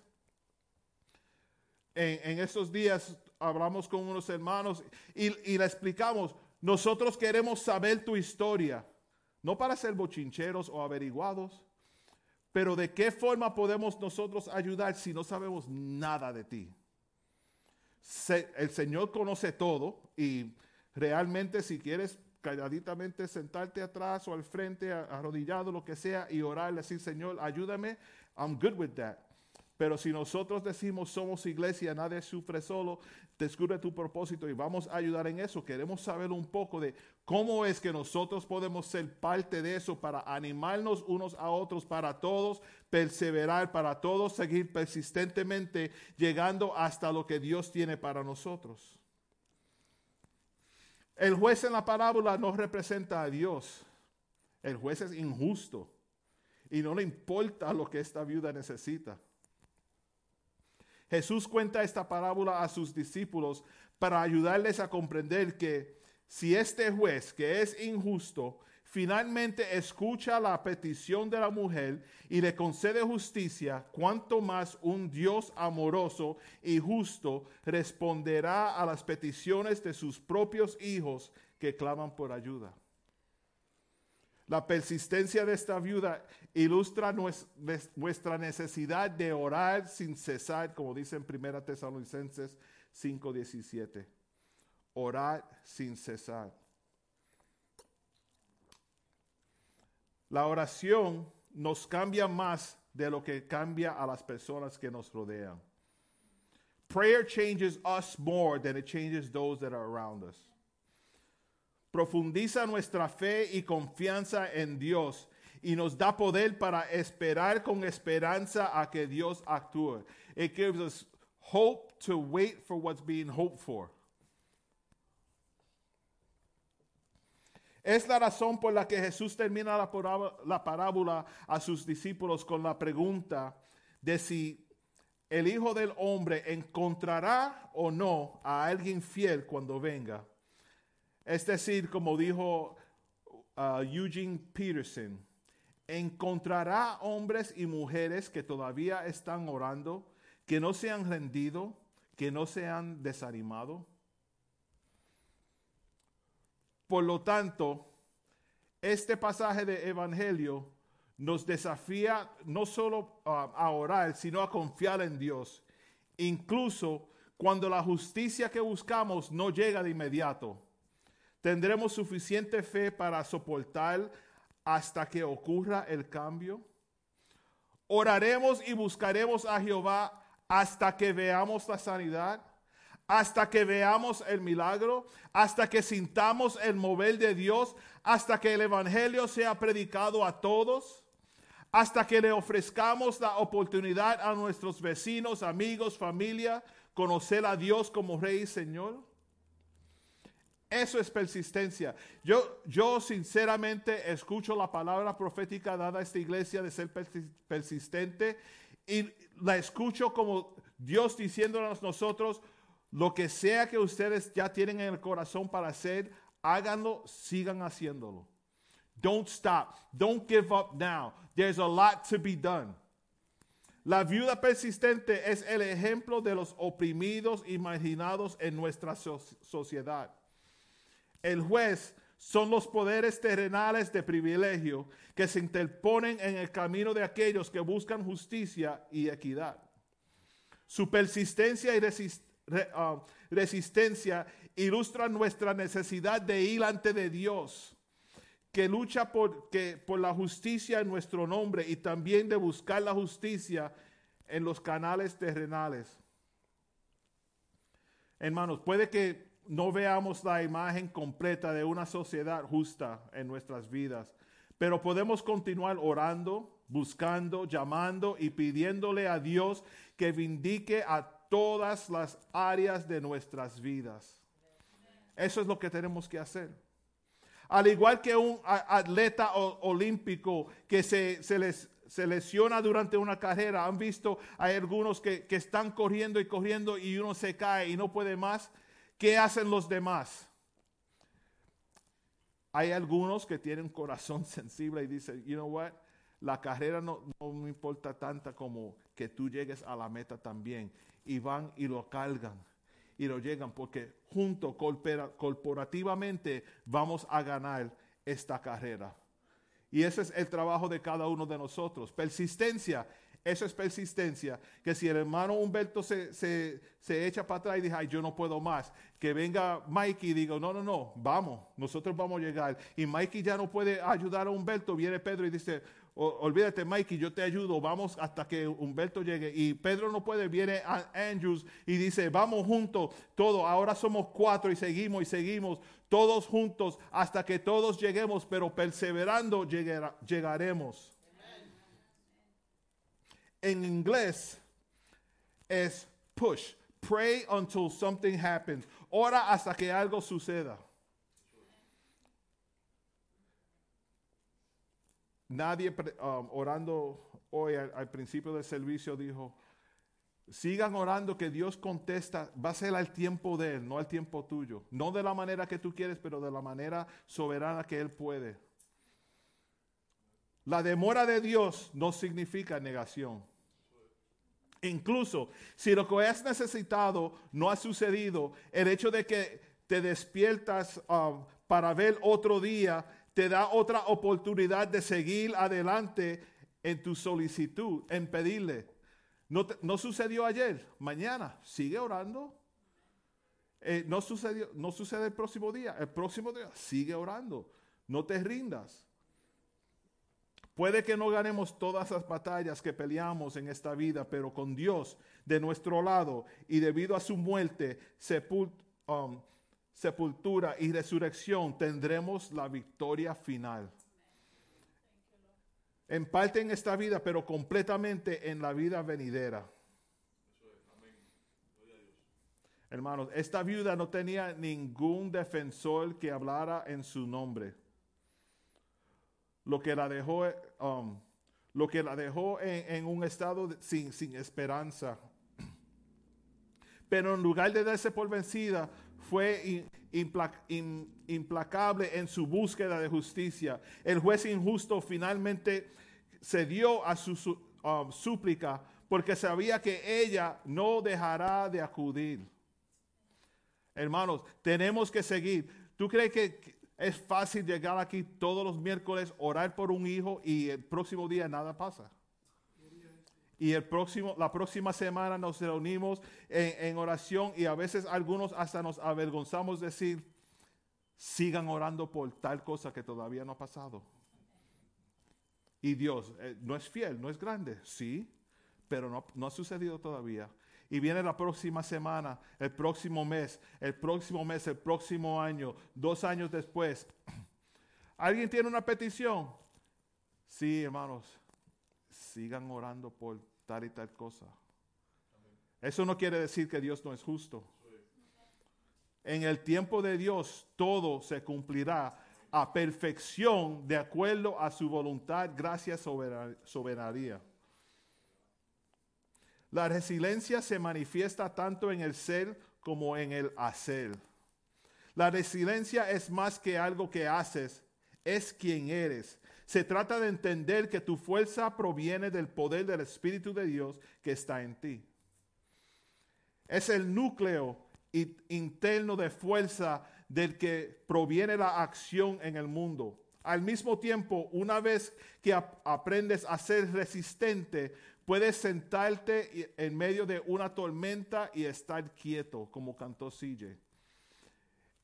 En, en estos días hablamos con unos hermanos y, le explicamos, nosotros queremos saber tu historia, no para ser bochincheros o averiguados, pero de qué forma podemos nosotros ayudar si no sabemos nada de ti. El Señor conoce todo y realmente si quieres calladitamente sentarte atrás o al frente, arrodillado, lo que sea, y orar, decir, Señor, ayúdame, I'm good with that. Pero si nosotros decimos somos iglesia, nadie sufre solo, descubre tu propósito y vamos a ayudar en eso. Queremos saber un poco de cómo es que nosotros podemos ser parte de eso para animarnos unos a otros, para todos perseverar, para todos seguir persistentemente llegando hasta lo que Dios tiene para nosotros. El juez en la parábola no representa a Dios. El juez es injusto y no le importa lo que esta viuda necesita. Jesús cuenta esta parábola a sus discípulos para ayudarles a comprender que si este juez, que es injusto, finalmente escucha la petición de la mujer y le concede justicia, cuanto más un Dios amoroso y justo responderá a las peticiones de sus propios hijos que claman por ayuda. La persistencia de esta viuda ilustra nues- nues- nuestra necesidad de orar sin cesar, como dice en 1 Tesalonicenses 5:17. Orar sin cesar. La oración nos cambia más de lo que cambia a las personas que nos rodean. Prayer changes us more than it changes those that are around us. Profundiza nuestra fe y confianza en Dios y nos da poder para esperar con esperanza a que Dios actúe. It gives us hope to wait for what's being hoped for. Es la razón por la que Jesús termina la parábola, la parábola a sus discípulos con la pregunta de si el Hijo del Hombre encontrará o no a alguien fiel cuando venga. Es decir, como dijo uh, Eugene Peterson, encontrará hombres y mujeres que todavía están orando, que no se han rendido, que no se han desanimado. Por lo tanto, este pasaje de Evangelio nos desafía no solo a orar, sino a confiar en Dios, incluso cuando la justicia que buscamos no llega de inmediato. ¿Tendremos suficiente fe para soportar hasta que ocurra el cambio? Oraremos y buscaremos a Jehová hasta que veamos la sanidad, hasta que veamos el milagro, hasta que sintamos el mover de Dios, hasta que el Evangelio sea predicado a todos, hasta que le ofrezcamos la oportunidad a nuestros vecinos, amigos, familia, conocer a Dios como Rey y Señor. Eso es persistencia. Yo, yo sinceramente escucho la palabra profética dada a esta iglesia de ser persi- persistente y la escucho como Dios diciéndonos nosotros, lo que sea que ustedes ya tienen en el corazón para hacer, háganlo, sigan haciéndolo. Don't stop. Don't give up now. There's a lot to be done. La viuda persistente es el ejemplo de los oprimidos y marginados en nuestra so- sociedad. El juez son los poderes terrenales de privilegio que se interponen en el camino de aquellos que buscan justicia y equidad. Su persistencia y resis- ah, resistencia ilustran nuestra necesidad de ir ante de Dios, que lucha por, que, por la justicia en nuestro nombre y también de buscar la justicia en los canales terrenales. Hermanos, puede que no veamos la imagen completa de una sociedad justa en nuestras vidas, pero podemos continuar orando, buscando, llamando y pidiéndole a Dios que vindique a todas las áreas de nuestras vidas. Eso es lo que tenemos que hacer. Al igual que un atleta olímpico que se, se les se lesiona durante una carrera, han visto, hay algunos que, que están corriendo y corriendo y uno se cae y no puede más. ¿Qué hacen los demás? Hay algunos que tienen un corazón sensible y dicen, you know what, la carrera no, no me importa tanta como que tú llegues a la meta también. Y van y lo cargan y lo llegan porque junto, corpora- corporativamente, vamos a ganar esta carrera. Y ese es el trabajo de cada uno de nosotros. Persistencia, eso es persistencia. Que si el hermano Humberto se, se, se echa para atrás y dice, ay, yo no puedo más, que venga Mikey y diga, no, no, no, vamos, nosotros vamos a llegar. Y Mikey ya no puede ayudar a Humberto, viene Pedro y dice, "O- olvídate Mikey, yo te ayudo, vamos hasta que Humberto llegue. Y Pedro no puede, viene a Andrews y dice, vamos juntos, todo, ahora somos cuatro y seguimos y seguimos, todos juntos hasta que todos lleguemos, pero perseverando llegaremos. En inglés es push, pray until something happens, ora hasta que algo suceda. Nadie um, orando hoy al, al principio del servicio dijo, sigan orando que Dios contesta, va a ser al tiempo de Él, no al tiempo tuyo. No de la manera que tú quieres, pero de la manera soberana que Él puede. La demora de Dios no significa negación. Incluso si lo que has necesitado no ha sucedido, el hecho de que te despiertas um, para ver otro día te da otra oportunidad de seguir adelante en tu solicitud, en pedirle. No, no sucedió ayer, mañana, sigue orando. Eh, no, sucedió, no sucede el próximo día, el próximo día, sigue orando. No te rindas. Puede que no ganemos todas las batallas que peleamos en esta vida, pero con Dios de nuestro lado y debido a su muerte, sepul- um, sepultura y resurrección, tendremos la victoria final. En parte en esta vida, pero completamente en la vida venidera. Hermanos, esta viuda no tenía ningún defensor que hablara en su nombre lo que la dejó, um, lo que la dejó en, un estado sin, sin esperanza. Pero en lugar de darse por vencida, fue implacable en su búsqueda de justicia. El juez injusto finalmente cedió a su, su- um, súplica porque sabía que ella no dejará de acudir. Hermanos, tenemos que seguir. ¿Tú crees que es fácil llegar aquí todos los miércoles, orar por un hijo y el próximo día nada pasa? Y el próximo, la próxima semana nos reunimos en, oración y a veces algunos hasta nos avergonzamos decir, sigan orando por tal cosa que todavía no ha pasado. Y Dios eh, no es fiel, no es grande, sí, pero no, no ha sucedido todavía. Y viene la próxima semana, el próximo mes, el próximo mes, el próximo año, dos años después. ¿Alguien tiene una petición? Sí, hermanos, sigan orando por tal y tal cosa. Eso no quiere decir que Dios no es justo. En el tiempo de Dios todo se cumplirá a perfección de acuerdo a su voluntad, gracias sobera- soberanía. La resiliencia se manifiesta tanto en el ser como en el hacer. La resiliencia es más que algo que haces, es quien eres. Se trata de entender que tu fuerza proviene del poder del Espíritu de Dios que está en ti. Es el núcleo interno de fuerza del que proviene la acción en el mundo. Al mismo tiempo, una vez que ap- aprendes a ser resistente, puedes sentarte en medio de una tormenta y estar quieto, como cantó CJ.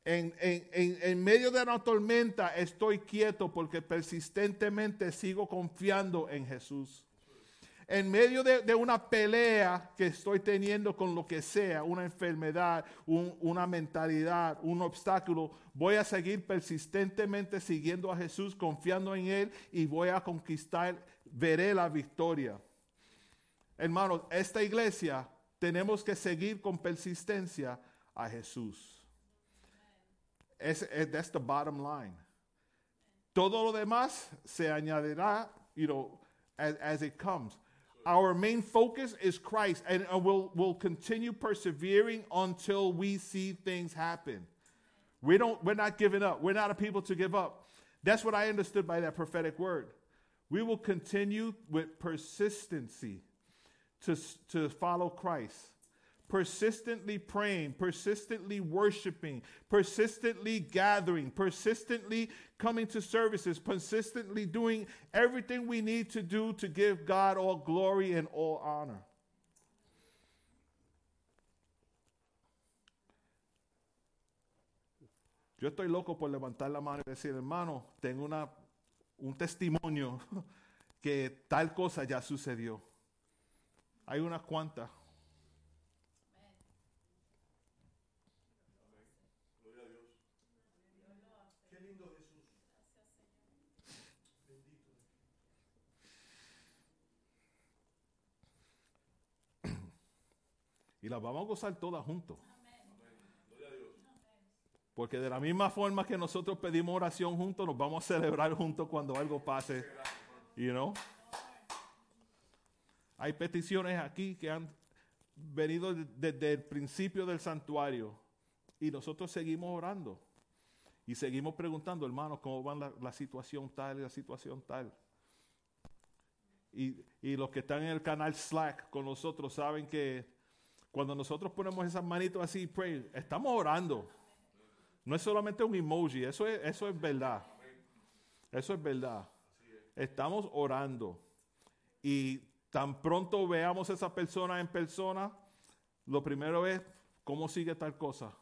En, en- en- medio de una tormenta estoy quieto porque persistentemente sigo confiando en Jesús. En medio de, de una pelea que estoy teniendo con lo que sea, una enfermedad, un- una mentalidad, un obstáculo, voy a seguir persistentemente siguiendo a Jesús, confiando en Él y voy a conquistar, veré la victoria. Hermanos, esta iglesia tenemos que seguir con persistencia a Jesús. Es, es- that's the bottom line. Todo lo demás se añadirá, you know, as, as it comes. Our main focus is Christ, and we'll, we'll continue persevering until we see things happen. We don't, we're not giving up. We're not a people to give up. That's what I understood by that prophetic word. We will continue with persistency to, to follow Christ. Persistently praying, persistently worshiping, persistently gathering, persistently coming to services, persistently doing everything we need to do to give God all glory and all honor. Yo estoy loco por levantar la mano y decir, hermano, tengo una, un testimonio que tal cosa ya sucedió. Hay unas cuantas. Y las vamos a gozar todas juntos. Porque de la misma forma que nosotros pedimos oración juntos, nos vamos a celebrar juntos cuando algo pase. You know? Hay peticiones aquí que han venido de- desde el principio del santuario y nosotros seguimos orando y seguimos preguntando, hermanos, cómo va la, la situación tal y la situación tal. Y, y los que están en el canal Slack con nosotros saben que cuando nosotros ponemos esas manitos así, pray, estamos orando. No es solamente un emoji, eso es, eso es verdad. Eso es verdad. Estamos orando. Y tan pronto veamos a esa persona en persona, lo primero es cómo sigue tal cosa,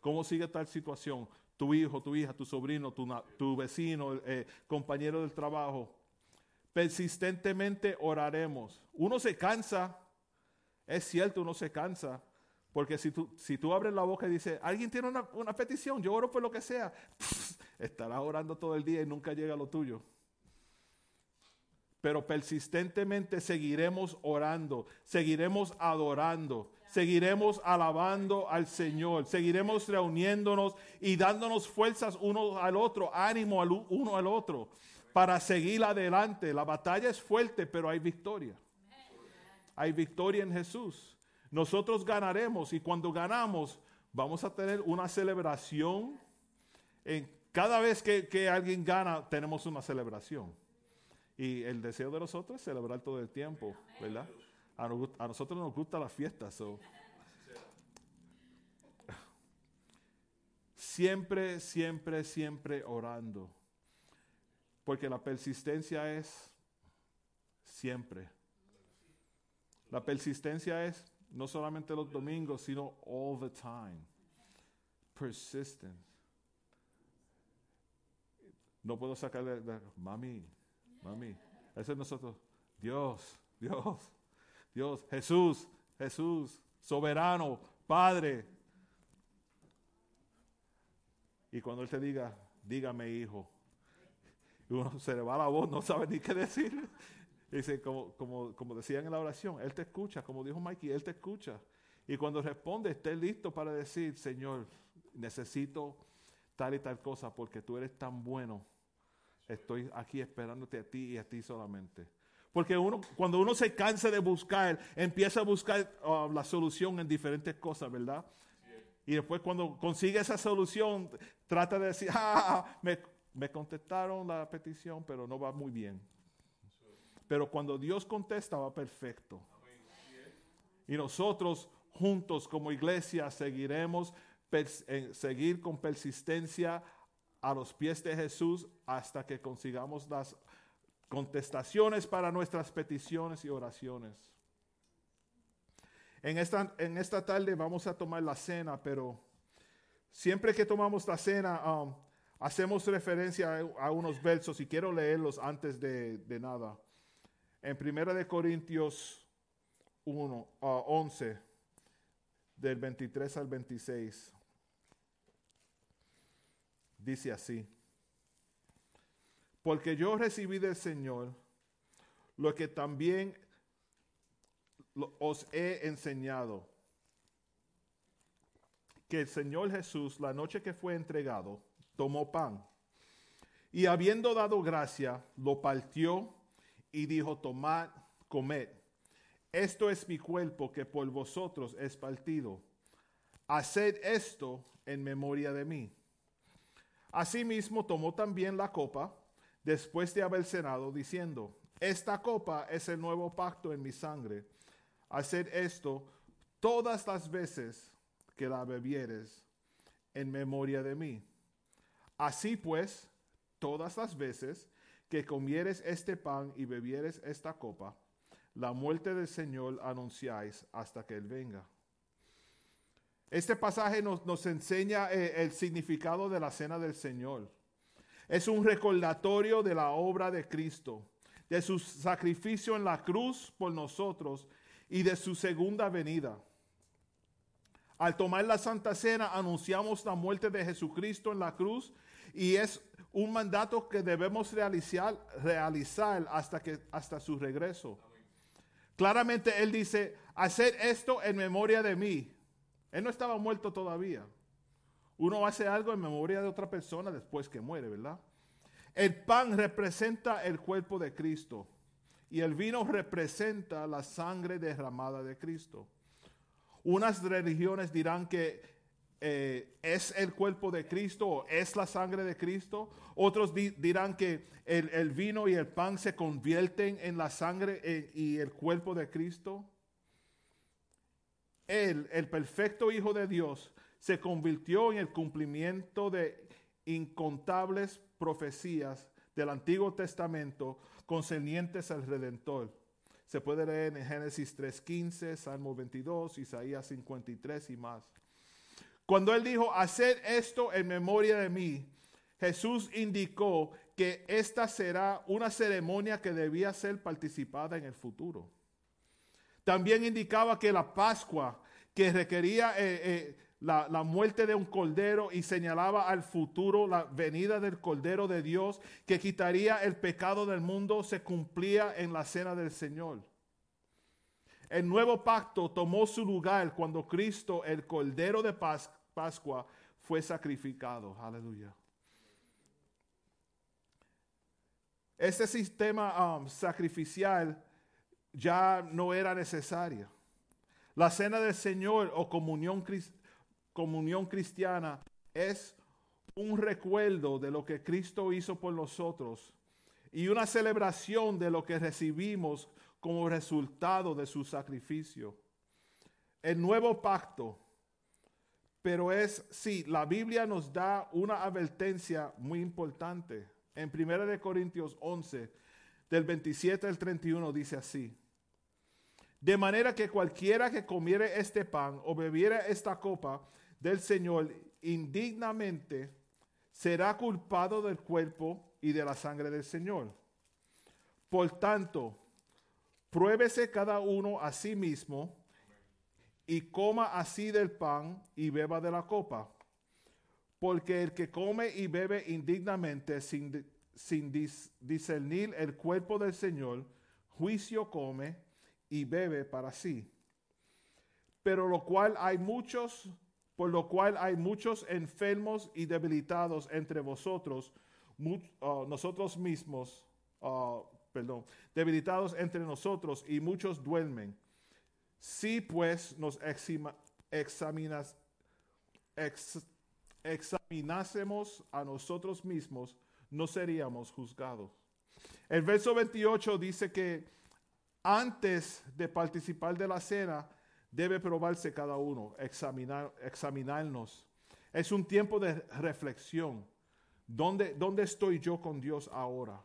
cómo sigue tal situación. Tu hijo, tu hija, tu sobrino, tu, tu vecino, eh, compañero del trabajo. Persistentemente oraremos. Uno se cansa, es cierto, uno se cansa. Porque si tú, si tú abres la boca y dices, alguien tiene una, una petición, yo oro por lo que sea, estarás orando todo el día y nunca llega lo tuyo. Pero persistentemente seguiremos orando, seguiremos adorando, seguiremos alabando al Señor, seguiremos reuniéndonos y dándonos fuerzas uno al otro, ánimo al uno al otro, para seguir adelante. La batalla es fuerte, pero hay victoria. Hay victoria en Jesús. Nosotros ganaremos y cuando ganamos vamos a tener una celebración. Cada vez que, que alguien gana tenemos una celebración. Y el deseo de nosotros es celebrar todo el tiempo, ¿verdad? A, a nosotros nos gusta la fiesta. so. Siempre, siempre, siempre orando. Porque la persistencia es siempre. La persistencia es no solamente los domingos, sino all the time. Persistent. No puedo sacar de, mami, mami. Eso es nosotros. Dios, Dios, Dios, Jesús, Jesús, soberano, Padre. Y cuando Él te diga, dígame hijo. Y uno se le va la voz, no sabe ni qué decir. Dice, como, como, como decían en la oración, Él te escucha, como dijo Mikey, Él te escucha. Y cuando responde, esté listo para decir, Señor, necesito tal y tal cosa porque tú eres tan bueno. Estoy aquí esperándote a ti y a ti solamente. Porque uno, cuando uno se cansa de buscar, empieza a buscar ah, la solución en diferentes cosas, ¿verdad? Y después cuando consigue esa solución, trata de decir, ah, me, me contestaron la petición, pero no va muy bien. Pero cuando Dios contesta, va perfecto. Y nosotros juntos como iglesia seguiremos, eh, seguir con persistencia a los pies de Jesús hasta que consigamos las contestaciones para nuestras peticiones y oraciones. En esta, en esta tarde vamos a tomar la cena, pero siempre que tomamos la cena, um, hacemos referencia a, unos versos y quiero leerlos antes de nada. En Primera de Corintios 1, ah, 11, del 23 al 26, dice así. Porque yo recibí del Señor lo que también os he enseñado. Que el Señor Jesús, la noche que fue entregado, tomó pan. Y habiendo dado gracia, lo partió y dijo, tomad, comed. Esto es mi cuerpo que por vosotros es partido. Haced esto en memoria de mí. Asimismo tomó también la copa después de haber cenado, diciendo, esta copa es el nuevo pacto en mi sangre. Haced esto todas las veces que la bebieres en memoria de mí. Así pues, todas las veces que comieres este pan y bebieres esta copa, la muerte del Señor anunciáis hasta que Él venga. Este pasaje nos, nos enseña eh, el significado de la cena del Señor. Es un recordatorio de la obra de Cristo, de su sacrificio en la cruz por nosotros y de su segunda venida. Al tomar la Santa Cena anunciamos la muerte de Jesucristo en la cruz y es un mandato que debemos realizar, realizar hasta, que, hasta su regreso. Claramente Él dice, hacer esto en memoria de mí. Él no estaba muerto todavía. Uno hace algo en memoria de otra persona después que muere, ¿verdad? El pan representa el cuerpo de Cristo y el vino representa la sangre derramada de Cristo. Unas religiones dirán que eh, es el cuerpo de Cristo o es la sangre de Cristo. Otros di- dirán que el, el vino y el pan se convierten en la sangre eh, y el cuerpo de Cristo. Él, el perfecto Hijo de Dios, se convirtió en el cumplimiento de incontables profecías del Antiguo Testamento concernientes al Redentor. Se puede leer en Génesis 3.15, Salmo 22, Isaías 53 y más. Cuando él dijo, haced esto en memoria de mí, Jesús indicó que esta será una ceremonia que debía ser participada en el futuro. También indicaba que la Pascua, que requería eh, eh, la, la muerte de un cordero y señalaba al futuro la venida del cordero de Dios, que quitaría el pecado del mundo, se cumplía en la cena del Señor. El nuevo pacto tomó su lugar cuando Cristo, el cordero de Pas- Pascua, fue sacrificado. Aleluya. Este sistema um, sacrificial ya no era necesario. La cena del Señor o comunión, comunión cristiana es un recuerdo de lo que Cristo hizo por nosotros y una celebración de lo que recibimos como resultado de su sacrificio. El nuevo pacto, pero es, sí, la Biblia nos da una advertencia muy importante. En 1 de Corintios 11, del 27 al 31, dice así. De manera que cualquiera que comiere este pan o bebiere esta copa del Señor indignamente será culpado del cuerpo y de la sangre del Señor. Por tanto, pruébese cada uno a sí mismo y coma así del pan y beba de la copa. Porque el que come y bebe indignamente sin, di- sin dis- discernir el cuerpo del Señor, juicio come y bebe para sí. Pero lo cual hay muchos, por lo cual hay muchos enfermos y debilitados entre vosotros, ah, nosotros mismos, ah, perdón, debilitados entre nosotros y muchos duermen. Si pues nos exima- examinas, ex- examinásemos a nosotros mismos, no seríamos juzgados. El verso 28 dice que antes de participar de la cena, debe probarse cada uno, examinar, examinarnos. Es un tiempo de reflexión. ¿Dónde, ¿Dónde estoy yo con Dios ahora?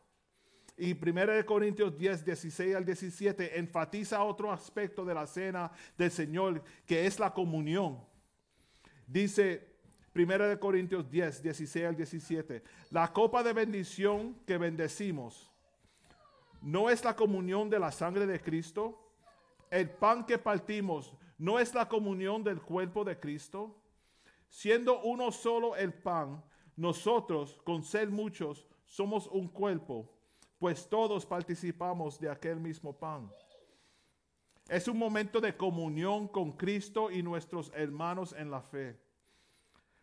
Y 1 Corintios 10, 16 al 17 enfatiza otro aspecto de la cena del Señor, que es la comunión. Dice 1 Corintios 10, 16 al 17, la copa de bendición que bendecimos, ¿no es la comunión de la sangre de Cristo? El pan que partimos, ¿no es la comunión del cuerpo de Cristo? Siendo uno solo el pan, nosotros, con ser muchos, somos un cuerpo, pues todos participamos de aquel mismo pan. Es un momento de comunión con Cristo y nuestros hermanos en la fe.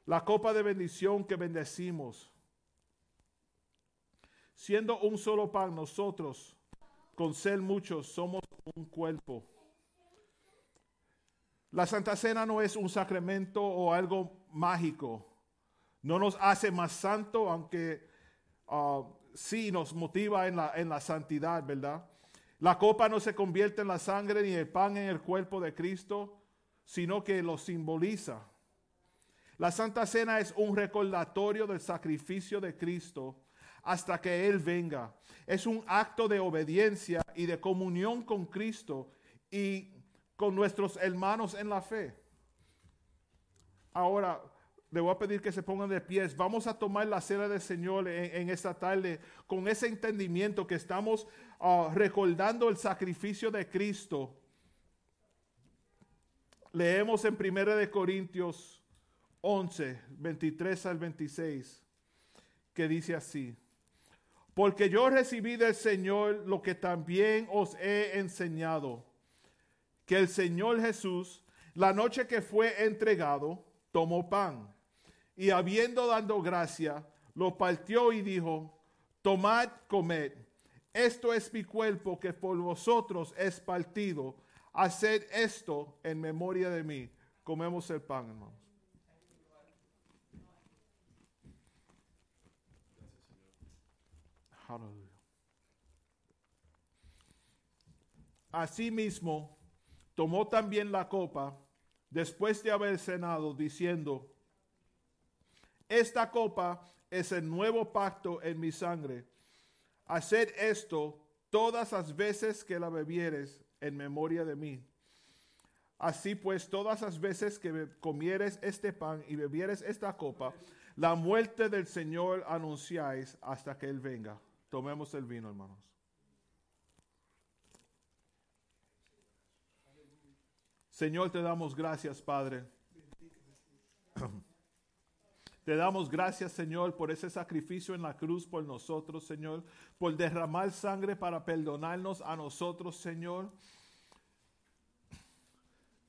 La copa de bendición que bendecimos. Siendo un solo pan, nosotros, con ser muchos, somos un cuerpo. La Santa Cena no es un sacramento o algo mágico. No nos hace más santo, aunque ah, sí nos motiva en la, en la santidad, ¿verdad? La copa no se convierte en la sangre ni el pan en el cuerpo de Cristo, sino que lo simboliza. La Santa Cena es un recordatorio del sacrificio de Cristo hasta que Él venga. Es un acto de obediencia y de comunión con Cristo y con nuestros hermanos en la fe. Ahora, le voy a pedir que se pongan de pies. Vamos a tomar la cena del Señor en, esta tarde con ese entendimiento que estamos ah, recordando el sacrificio de Cristo. Leemos en 1 de Corintios 11, 23 al 26, que dice así. Porque yo recibí del Señor lo que también os he enseñado, que el Señor Jesús, la noche que fue entregado, tomó pan y habiendo dado gracia, lo partió y dijo, tomad, comed, esto es mi cuerpo que por vosotros es partido, haced esto en memoria de mí. Comemos el pan, hermanos. Aleluya. Asimismo, tomó también la copa después de haber cenado, diciendo, esta copa es el nuevo pacto en mi sangre. Haced esto todas las veces que la bebieres en memoria de mí. Así pues, todas las veces que comieres este pan y bebieres esta copa, la muerte del Señor anunciáis hasta que Él venga. Tomemos el vino, hermanos. Señor, te damos gracias, Padre. Te damos gracias, Señor, por ese sacrificio en la cruz por nosotros, Señor, por derramar sangre para perdonarnos a nosotros, Señor.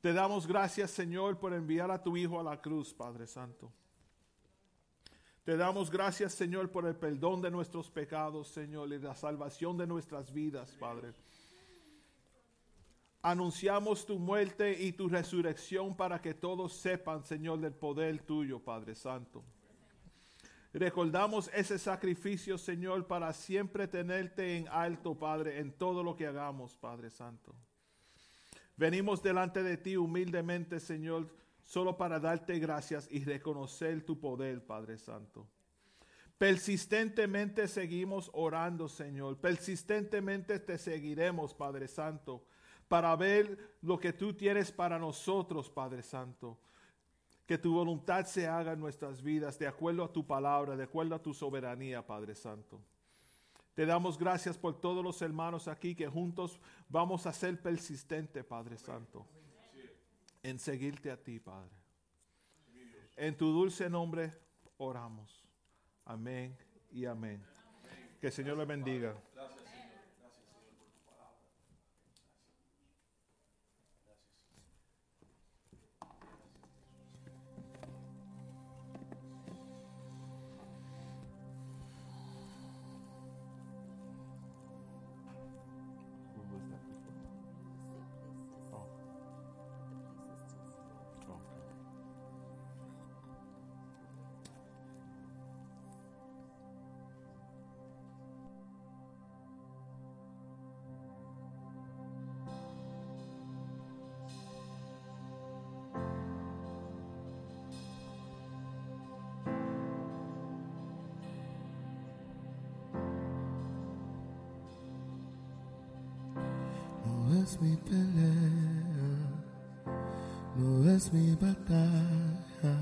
Te damos gracias, Señor, por enviar a tu Hijo a la cruz, Padre Santo. Te damos gracias, Señor, por el perdón de nuestros pecados, Señor, y la salvación de nuestras vidas, Padre. Anunciamos tu muerte y tu resurrección para que todos sepan, Señor, del poder tuyo, Padre Santo. Recordamos ese sacrificio, Señor, para siempre tenerte en alto, Padre, en todo lo que hagamos, Padre Santo. Venimos delante de ti humildemente, Señor, solo para darte gracias y reconocer tu poder, Padre Santo. Persistentemente seguimos orando, Señor. Persistentemente te seguiremos, Padre Santo, para ver lo que tú tienes para nosotros, Padre Santo. Que tu voluntad se haga en nuestras vidas de acuerdo a tu palabra, de acuerdo a tu soberanía, Padre Santo. Te damos gracias por todos los hermanos aquí que juntos vamos a ser persistentes, Padre Santo, en seguirte a ti, Padre. En tu dulce nombre oramos. Amén y amén. Que el Señor le bendiga. Mi pelea, no es mi batalla,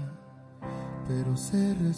pero sé el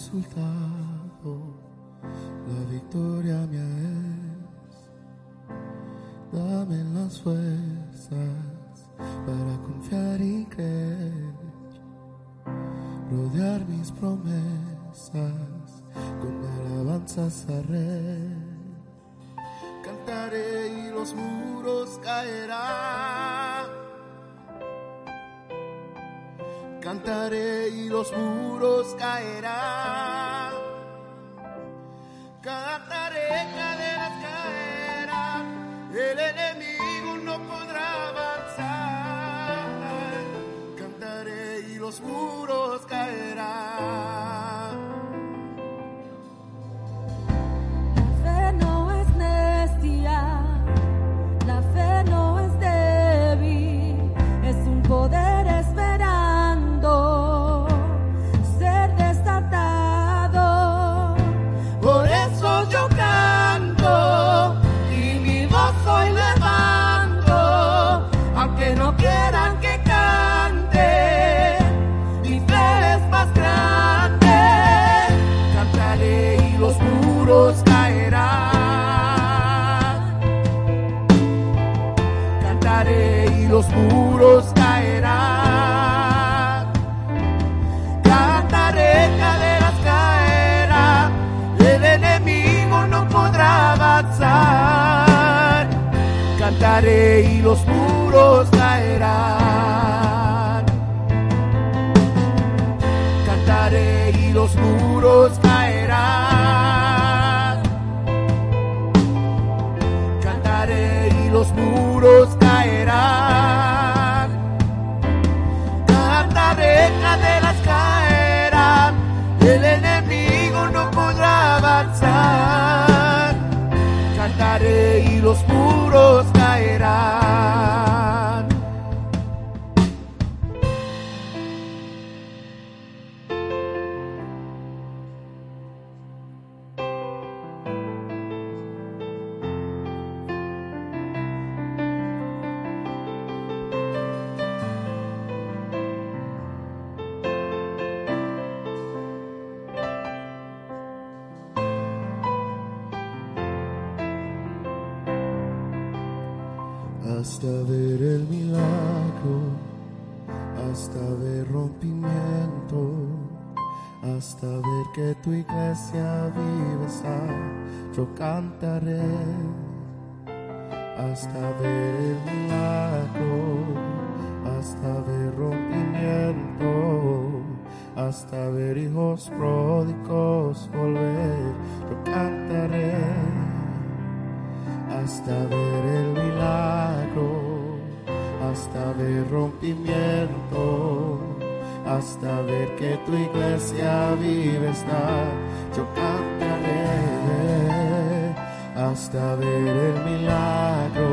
ver el milagro,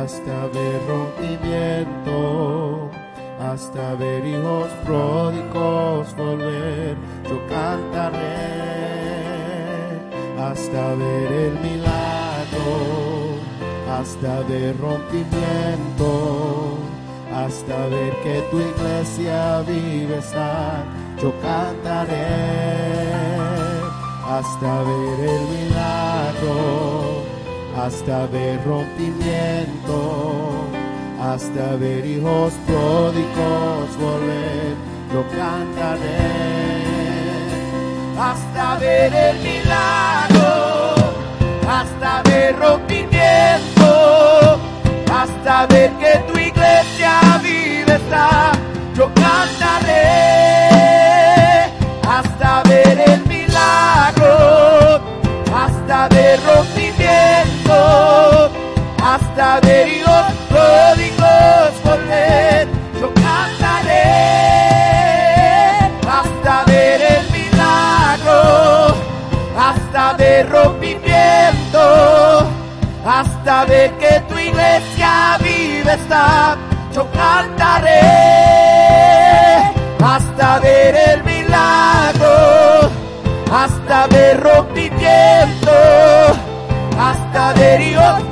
hasta ver rompimiento, hasta ver hijos pródigos volver. Yo cantaré hasta ver el milagro, hasta ver rompimiento, hasta ver que tu iglesia vive está. Yo cantaré hasta ver el milagro, hasta ver rompimiento, hasta ver hijos pródigos volver. Yo cantaré hasta ver el milagro, hasta ver rompimiento, hasta ver que tu iglesia vive está. Yo cantaré hasta ver el milagro, hasta ver rompimiento, hasta ver hijos pródigos volver. Yo cantaré hasta ver el milagro, hasta ver rompimiento, hasta ver que tu iglesia vive está. Yo cantaré hasta ver el milagro, hasta ver rompimiento, hasta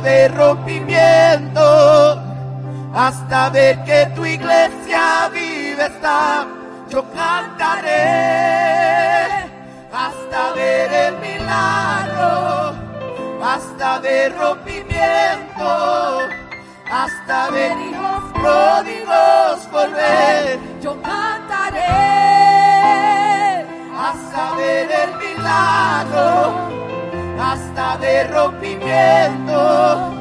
ver rompimiento, hasta ver que tu iglesia vive está. Yo cantaré hasta ver el milagro, hasta ver rompimiento, hasta ver hijos pródigos volver. Yo cantaré hasta ver el milagro hasta ver rompimiento,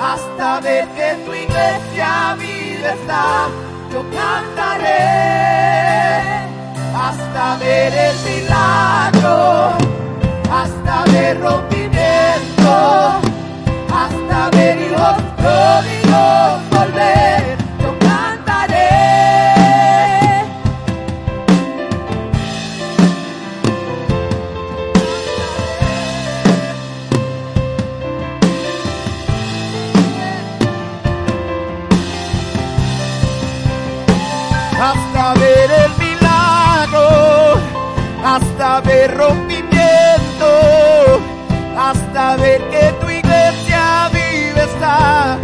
hasta ver que tu iglesia vive está. Yo cantaré hasta ver el milagro, hasta ver rompimiento, hasta ver hijos pródigos volver. Hasta ver el milagro, hasta ver rompimiento, hasta ver que tu iglesia vive está.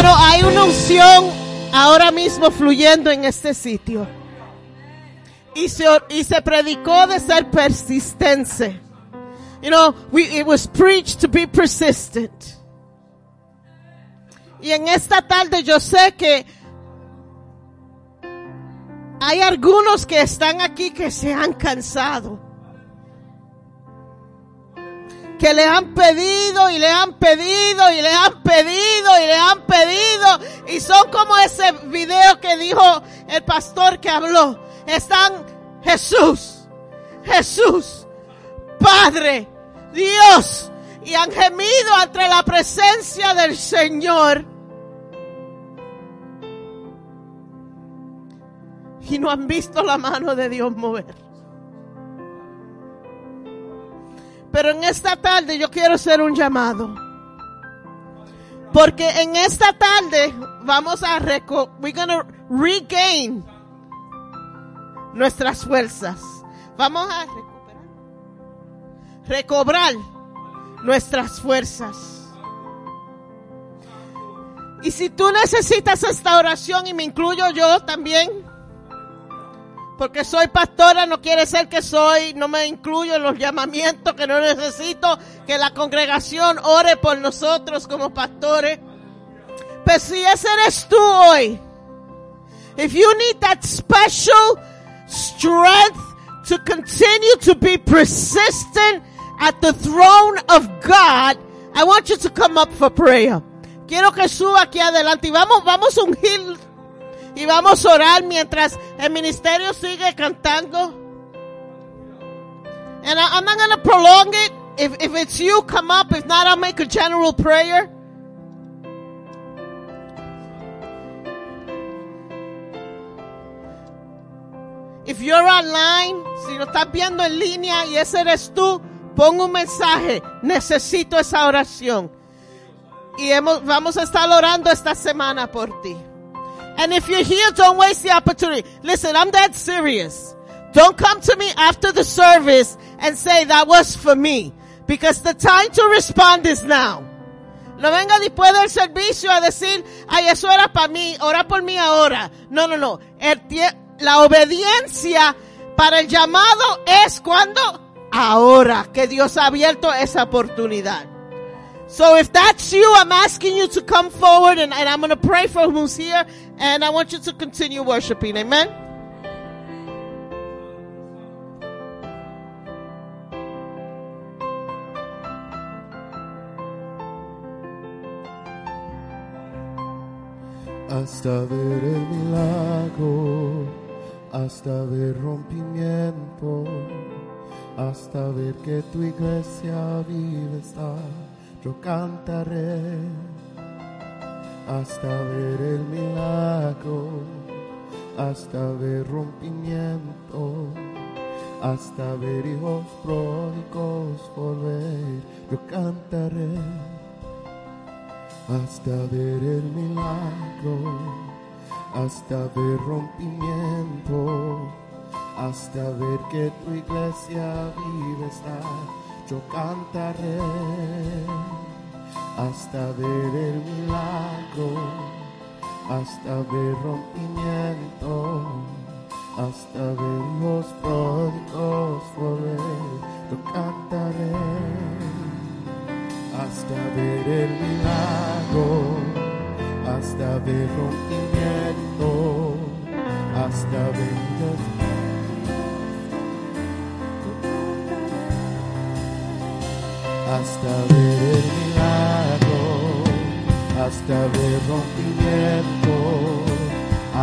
Hermano, hay una unción ahora mismo fluyendo en este sitio. Y se, y se predicó de ser persistente. You know, we, it was preached to be persistent. Y en esta tarde yo sé que hay algunos que están aquí que se han cansado que le han pedido y le han pedido y le han pedido y le han pedido y son como ese video que dijo el pastor que habló. Están Jesús, Jesús, Padre, Dios y han gemido ante la presencia del Señor. Y no han visto la mano de Dios mover. Pero en esta tarde yo quiero hacer un llamado. Porque en esta tarde vamos a reco nuestras fuerzas. Vamos a recuperar, recobrar nuestras fuerzas. Y si tú necesitas esta oración y me incluyo yo también, porque soy pastora no quiere ser que soy, no me incluyo en los llamamientos, que no necesito que la congregación ore por nosotros como pastores. Pero si ese eres tú hoy, if you need that special strength to continue to be persistent at the throne of God, I want you to come up for prayer. Quiero que suba aquí adelante y vamos, vamos a ungir y vamos a orar mientras el ministerio sigue cantando. And I, I'm not going to prolong it. If, if it's you, come up. If not, I'll make a general prayer. If you're online, si lo estás viendo en línea y ese eres tú, pon un mensaje. Necesito esa oración. Y hemos, vamos a estar orando esta semana por ti. And if you're here, don't waste the opportunity. Listen, I'm that serious. Don't come to me after the service and say that was for me. Because the time to respond is now. No venga después del servicio a decir, ay, eso era para mí, ora por mí ahora. No, no, no. El la obediencia para el llamado es cuando ahora que Dios ha abierto esa oportunidad. So if that's you, I'm asking you to come forward and, and I'm going to pray for who's here and I want you to continue worshiping. Amen. hasta ver el milagro, hasta ver rompimiento, hasta ver que tu iglesia vive está, yo cantaré, hasta ver el milagro, hasta ver rompimiento, hasta ver hijos pródigos volver, yo cantaré hasta ver el milagro, hasta ver rompimiento, hasta ver que tu iglesia vive está, yo cantaré, hasta ver el milagro, hasta ver rompimiento, hasta ver los pródigos volver, yo cantaré hasta ver el milagro, hasta ver rompimiento, hasta ver hasta ver el milagro, hasta ver rompimiento,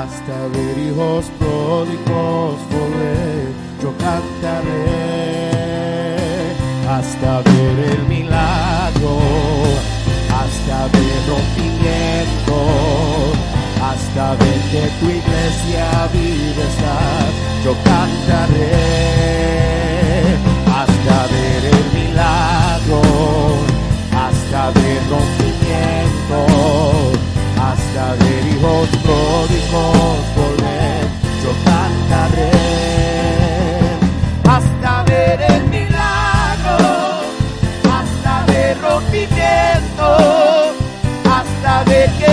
hasta ver hijos pródigos volver, yo cantaré. Hasta ver el milagro, hasta ver rompimiento, hasta ver que tu iglesia vive estar, yo cantaré hasta ver rompimiento, hasta ver hijos pródigos volver, yo cantaré, hasta ver el milagro, hasta ver rompimiento, hasta ver que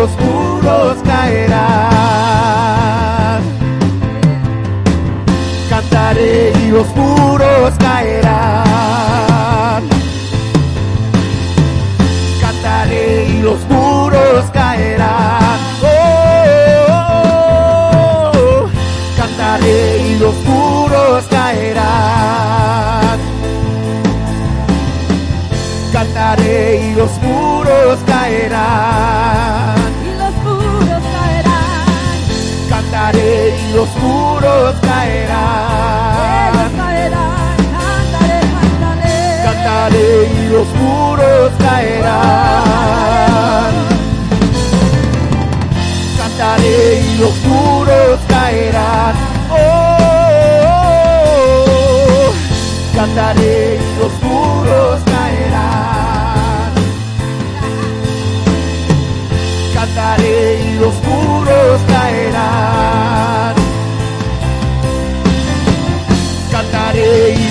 los muros caerán. Cantaré y los muros Ellos caerán. cantaré, y los muros caerán. Cantaré y los muros caerán. Oh, cantaré y los muros caerán. Cantaré y los muros caerán.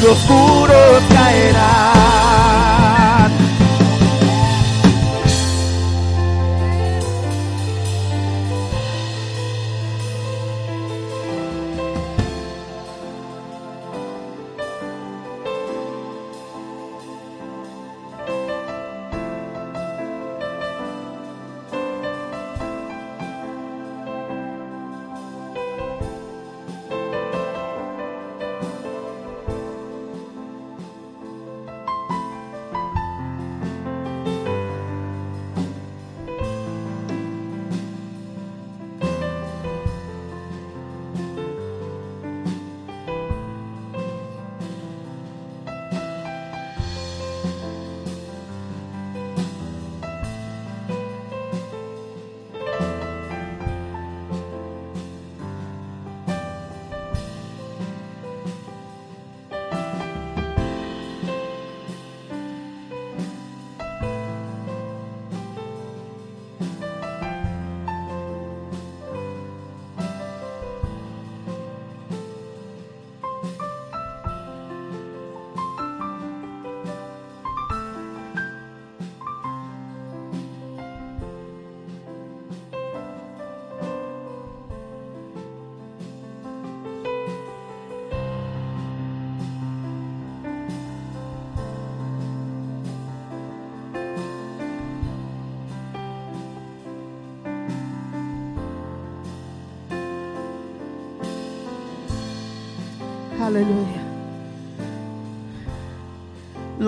Cantaré y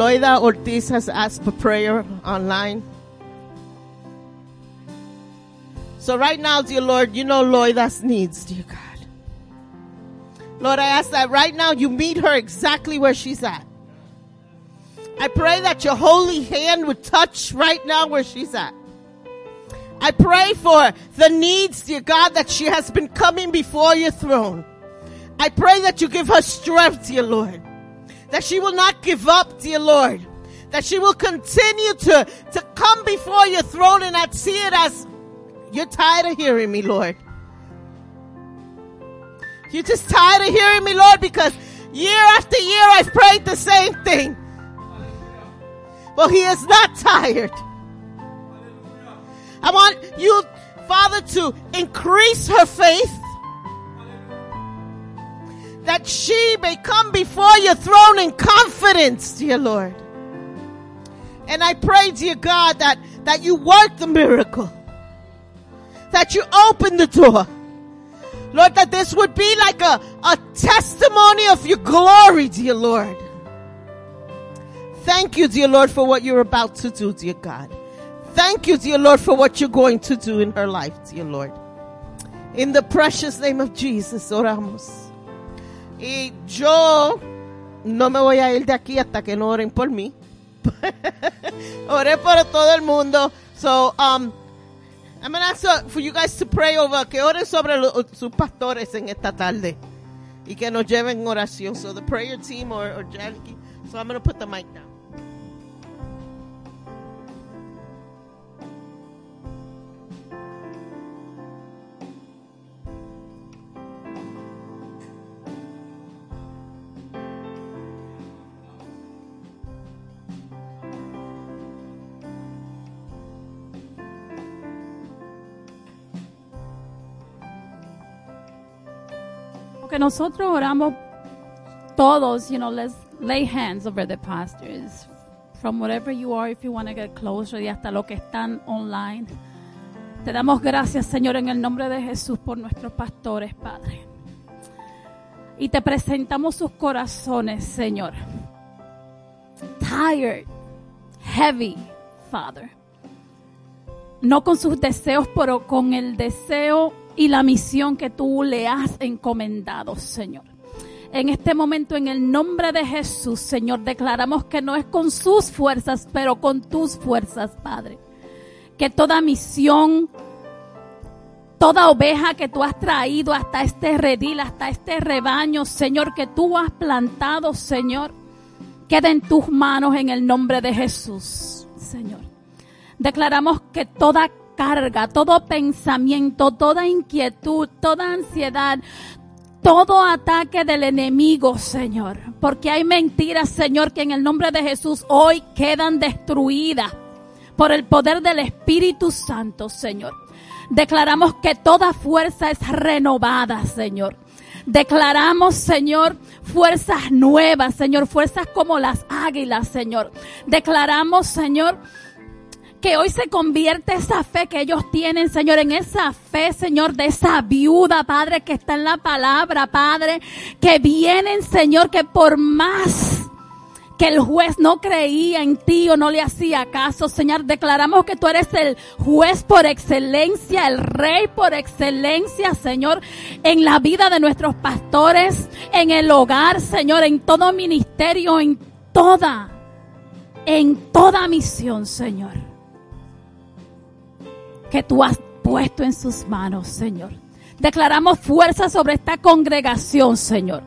Loida Ortiz has asked for prayer online. So right now, dear Lord, you know Loida's needs, dear God. Lord, I ask that right now you meet her exactly where she's at. I pray that your holy hand would touch right now where she's at. I pray for the needs, dear God, that she has been coming before your throne. I pray that you give her strength, dear Lord. That she will not give up, dear Lord. That she will continue to, to come before your throne and not see it as you're tired of hearing me, Lord. You're just tired of hearing me, Lord, because year after year I've prayed the same thing. Well, he is not tired. I want you, Father, to increase her faith that she may come before your throne in confidence, dear Lord. And I pray, dear God, that, that you work the miracle, that you open the door. Lord, that this would be like a, a testimony of your glory, dear Lord. Thank you, dear Lord, for what you're about to do, dear God. Thank you, dear Lord, for what you're going to do in her life, dear Lord. In the precious name of Jesus, oramos. Y yo no me voy a ir de aquí hasta que no oren por mí. Oré por todo el mundo. So, um, I'm going to ask for you guys to pray over, que oren sobre lo- sus pastores en esta tarde. Y que nos lleven en oración. So the prayer team or, or Jackie. So I'm going to put the mic down. Nosotros oramos todos, you know, let's lay hands over the pastors. From wherever you are, if you want to get closer, y hasta los que están online. Te damos gracias, Señor, en el nombre de Jesús por nuestros pastores, Padre. Y te presentamos sus corazones, Señor. Tired, heavy, Father. No con sus deseos, pero con el deseo y la misión que tú le has encomendado, Señor. En este momento, en el nombre de Jesús, Señor, declaramos que no es con sus fuerzas, pero con tus fuerzas, Padre. Que toda misión, toda oveja que tú has traído hasta este redil, hasta este rebaño, Señor, que tú has plantado, Señor, quede en tus manos en el nombre de Jesús, Señor. Declaramos que toda carga, todo pensamiento, toda inquietud, toda ansiedad, todo ataque del enemigo, Señor. Porque hay mentiras, Señor, que en el nombre de Jesús hoy quedan destruidas por el poder del Espíritu Santo, Señor. Declaramos que toda fuerza es renovada, Señor. Declaramos, Señor, fuerzas nuevas, Señor, fuerzas como las águilas, Señor. Declaramos, Señor, que hoy se convierte esa fe que ellos tienen, Señor, en esa fe, Señor, de esa viuda, Padre, que está en la palabra, Padre, que vienen, Señor, que por más que el juez no creía en ti o no le hacía caso, Señor, declaramos que tú eres el juez por excelencia, el rey por excelencia, Señor, en la vida de nuestros pastores, en el hogar, Señor, en todo ministerio, en toda, en toda misión, Señor que tú has puesto en sus manos, Señor. Declaramos fuerza sobre esta congregación, Señor.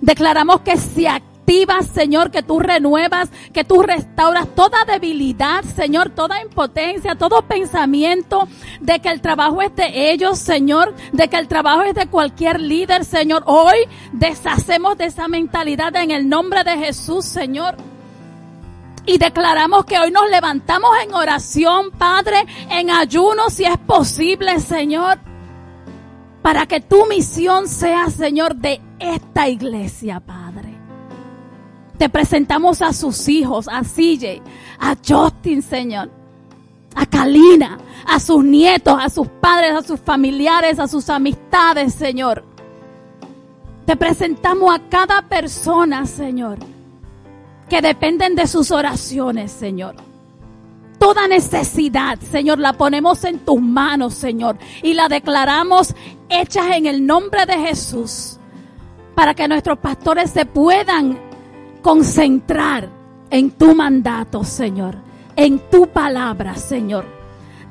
Declaramos que se activa, Señor, que tú renuevas, que tú restauras toda debilidad, Señor, toda impotencia, todo pensamiento de que el trabajo es de ellos, Señor, de que el trabajo es de cualquier líder, Señor. Hoy deshacemos de esa mentalidad en el nombre de Jesús, Señor. Y declaramos que hoy nos levantamos en oración, Padre, en ayuno si es posible, Señor, para que tu misión sea, Señor, de esta iglesia, Padre. Te presentamos a sus hijos, a CJ, a Justin, Señor, a Kalina, a sus nietos, a sus padres, a sus familiares, a sus amistades, Señor. Te presentamos a cada persona, Señor, que dependen de sus oraciones, Señor. Toda necesidad, Señor, la ponemos en tus manos, Señor, y la declaramos hechas en el nombre de Jesús, para que nuestros pastores se puedan concentrar en tu mandato, Señor, en tu palabra, Señor.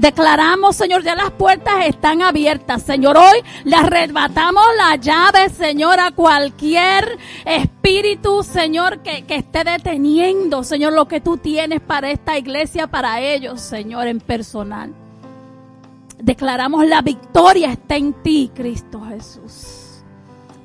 Declaramos, Señor, ya las puertas están abiertas, Señor. Hoy le arrebatamos la llave, Señor, a cualquier espíritu, Señor, que, que esté deteniendo, Señor, lo que tú tienes para esta iglesia, para ellos, Señor, en personal. Declaramos la victoria está en ti, Cristo Jesús.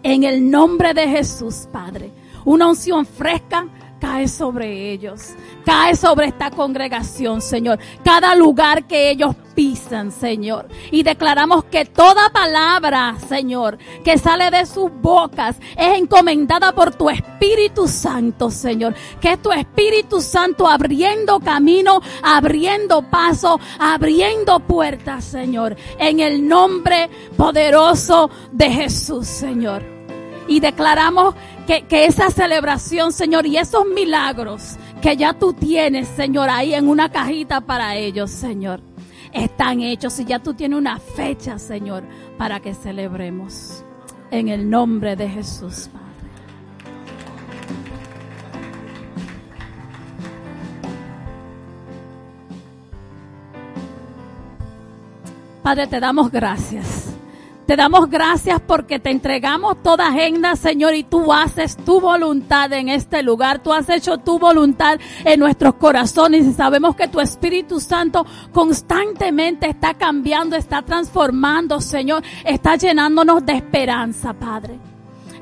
En el nombre de Jesús, Padre. Una unción fresca cae sobre ellos, cae sobre esta congregación, Señor. Cada lugar que ellos pisan, Señor. Y declaramos que toda palabra, Señor, que sale de sus bocas es encomendada por tu Espíritu Santo, Señor. Que es tu Espíritu Santo abriendo camino, abriendo paso, abriendo puertas, Señor. En el nombre poderoso de Jesús, Señor. Y declaramos que, esa celebración, Señor, y esos milagros que ya tú tienes, Señor, ahí en una cajita para ellos, Señor, están hechos y ya tú tienes una fecha, Señor, para que celebremos. En el nombre de Jesús, Padre. Padre, te damos gracias. Te damos gracias porque te entregamos toda agenda, Señor, y tú haces tu voluntad en este lugar. Tú has hecho tu voluntad en nuestros corazones y sabemos que tu Espíritu Santo constantemente está cambiando, está transformando, Señor, está llenándonos de esperanza, Padre.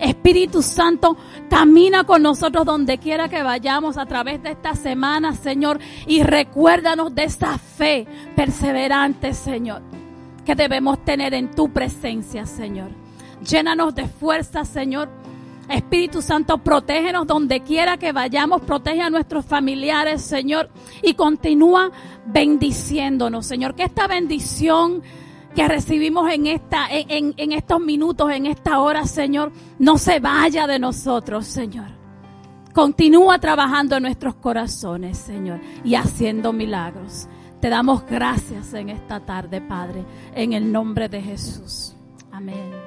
Espíritu Santo, camina con nosotros donde quiera que vayamos a través de esta semana, Señor, y recuérdanos de esa fe perseverante, Señor que debemos tener en tu presencia, Señor. Llénanos de fuerza, Señor. Espíritu Santo, protégenos donde quiera que vayamos, protege a nuestros familiares, Señor, y continúa bendiciéndonos, Señor. Que esta bendición que recibimos en, esta, en, en estos minutos, en esta hora, Señor, no se vaya de nosotros, Señor. Continúa trabajando en nuestros corazones, Señor, y haciendo milagros. Te damos gracias en esta tarde, Padre, en el nombre de Jesús. Amén.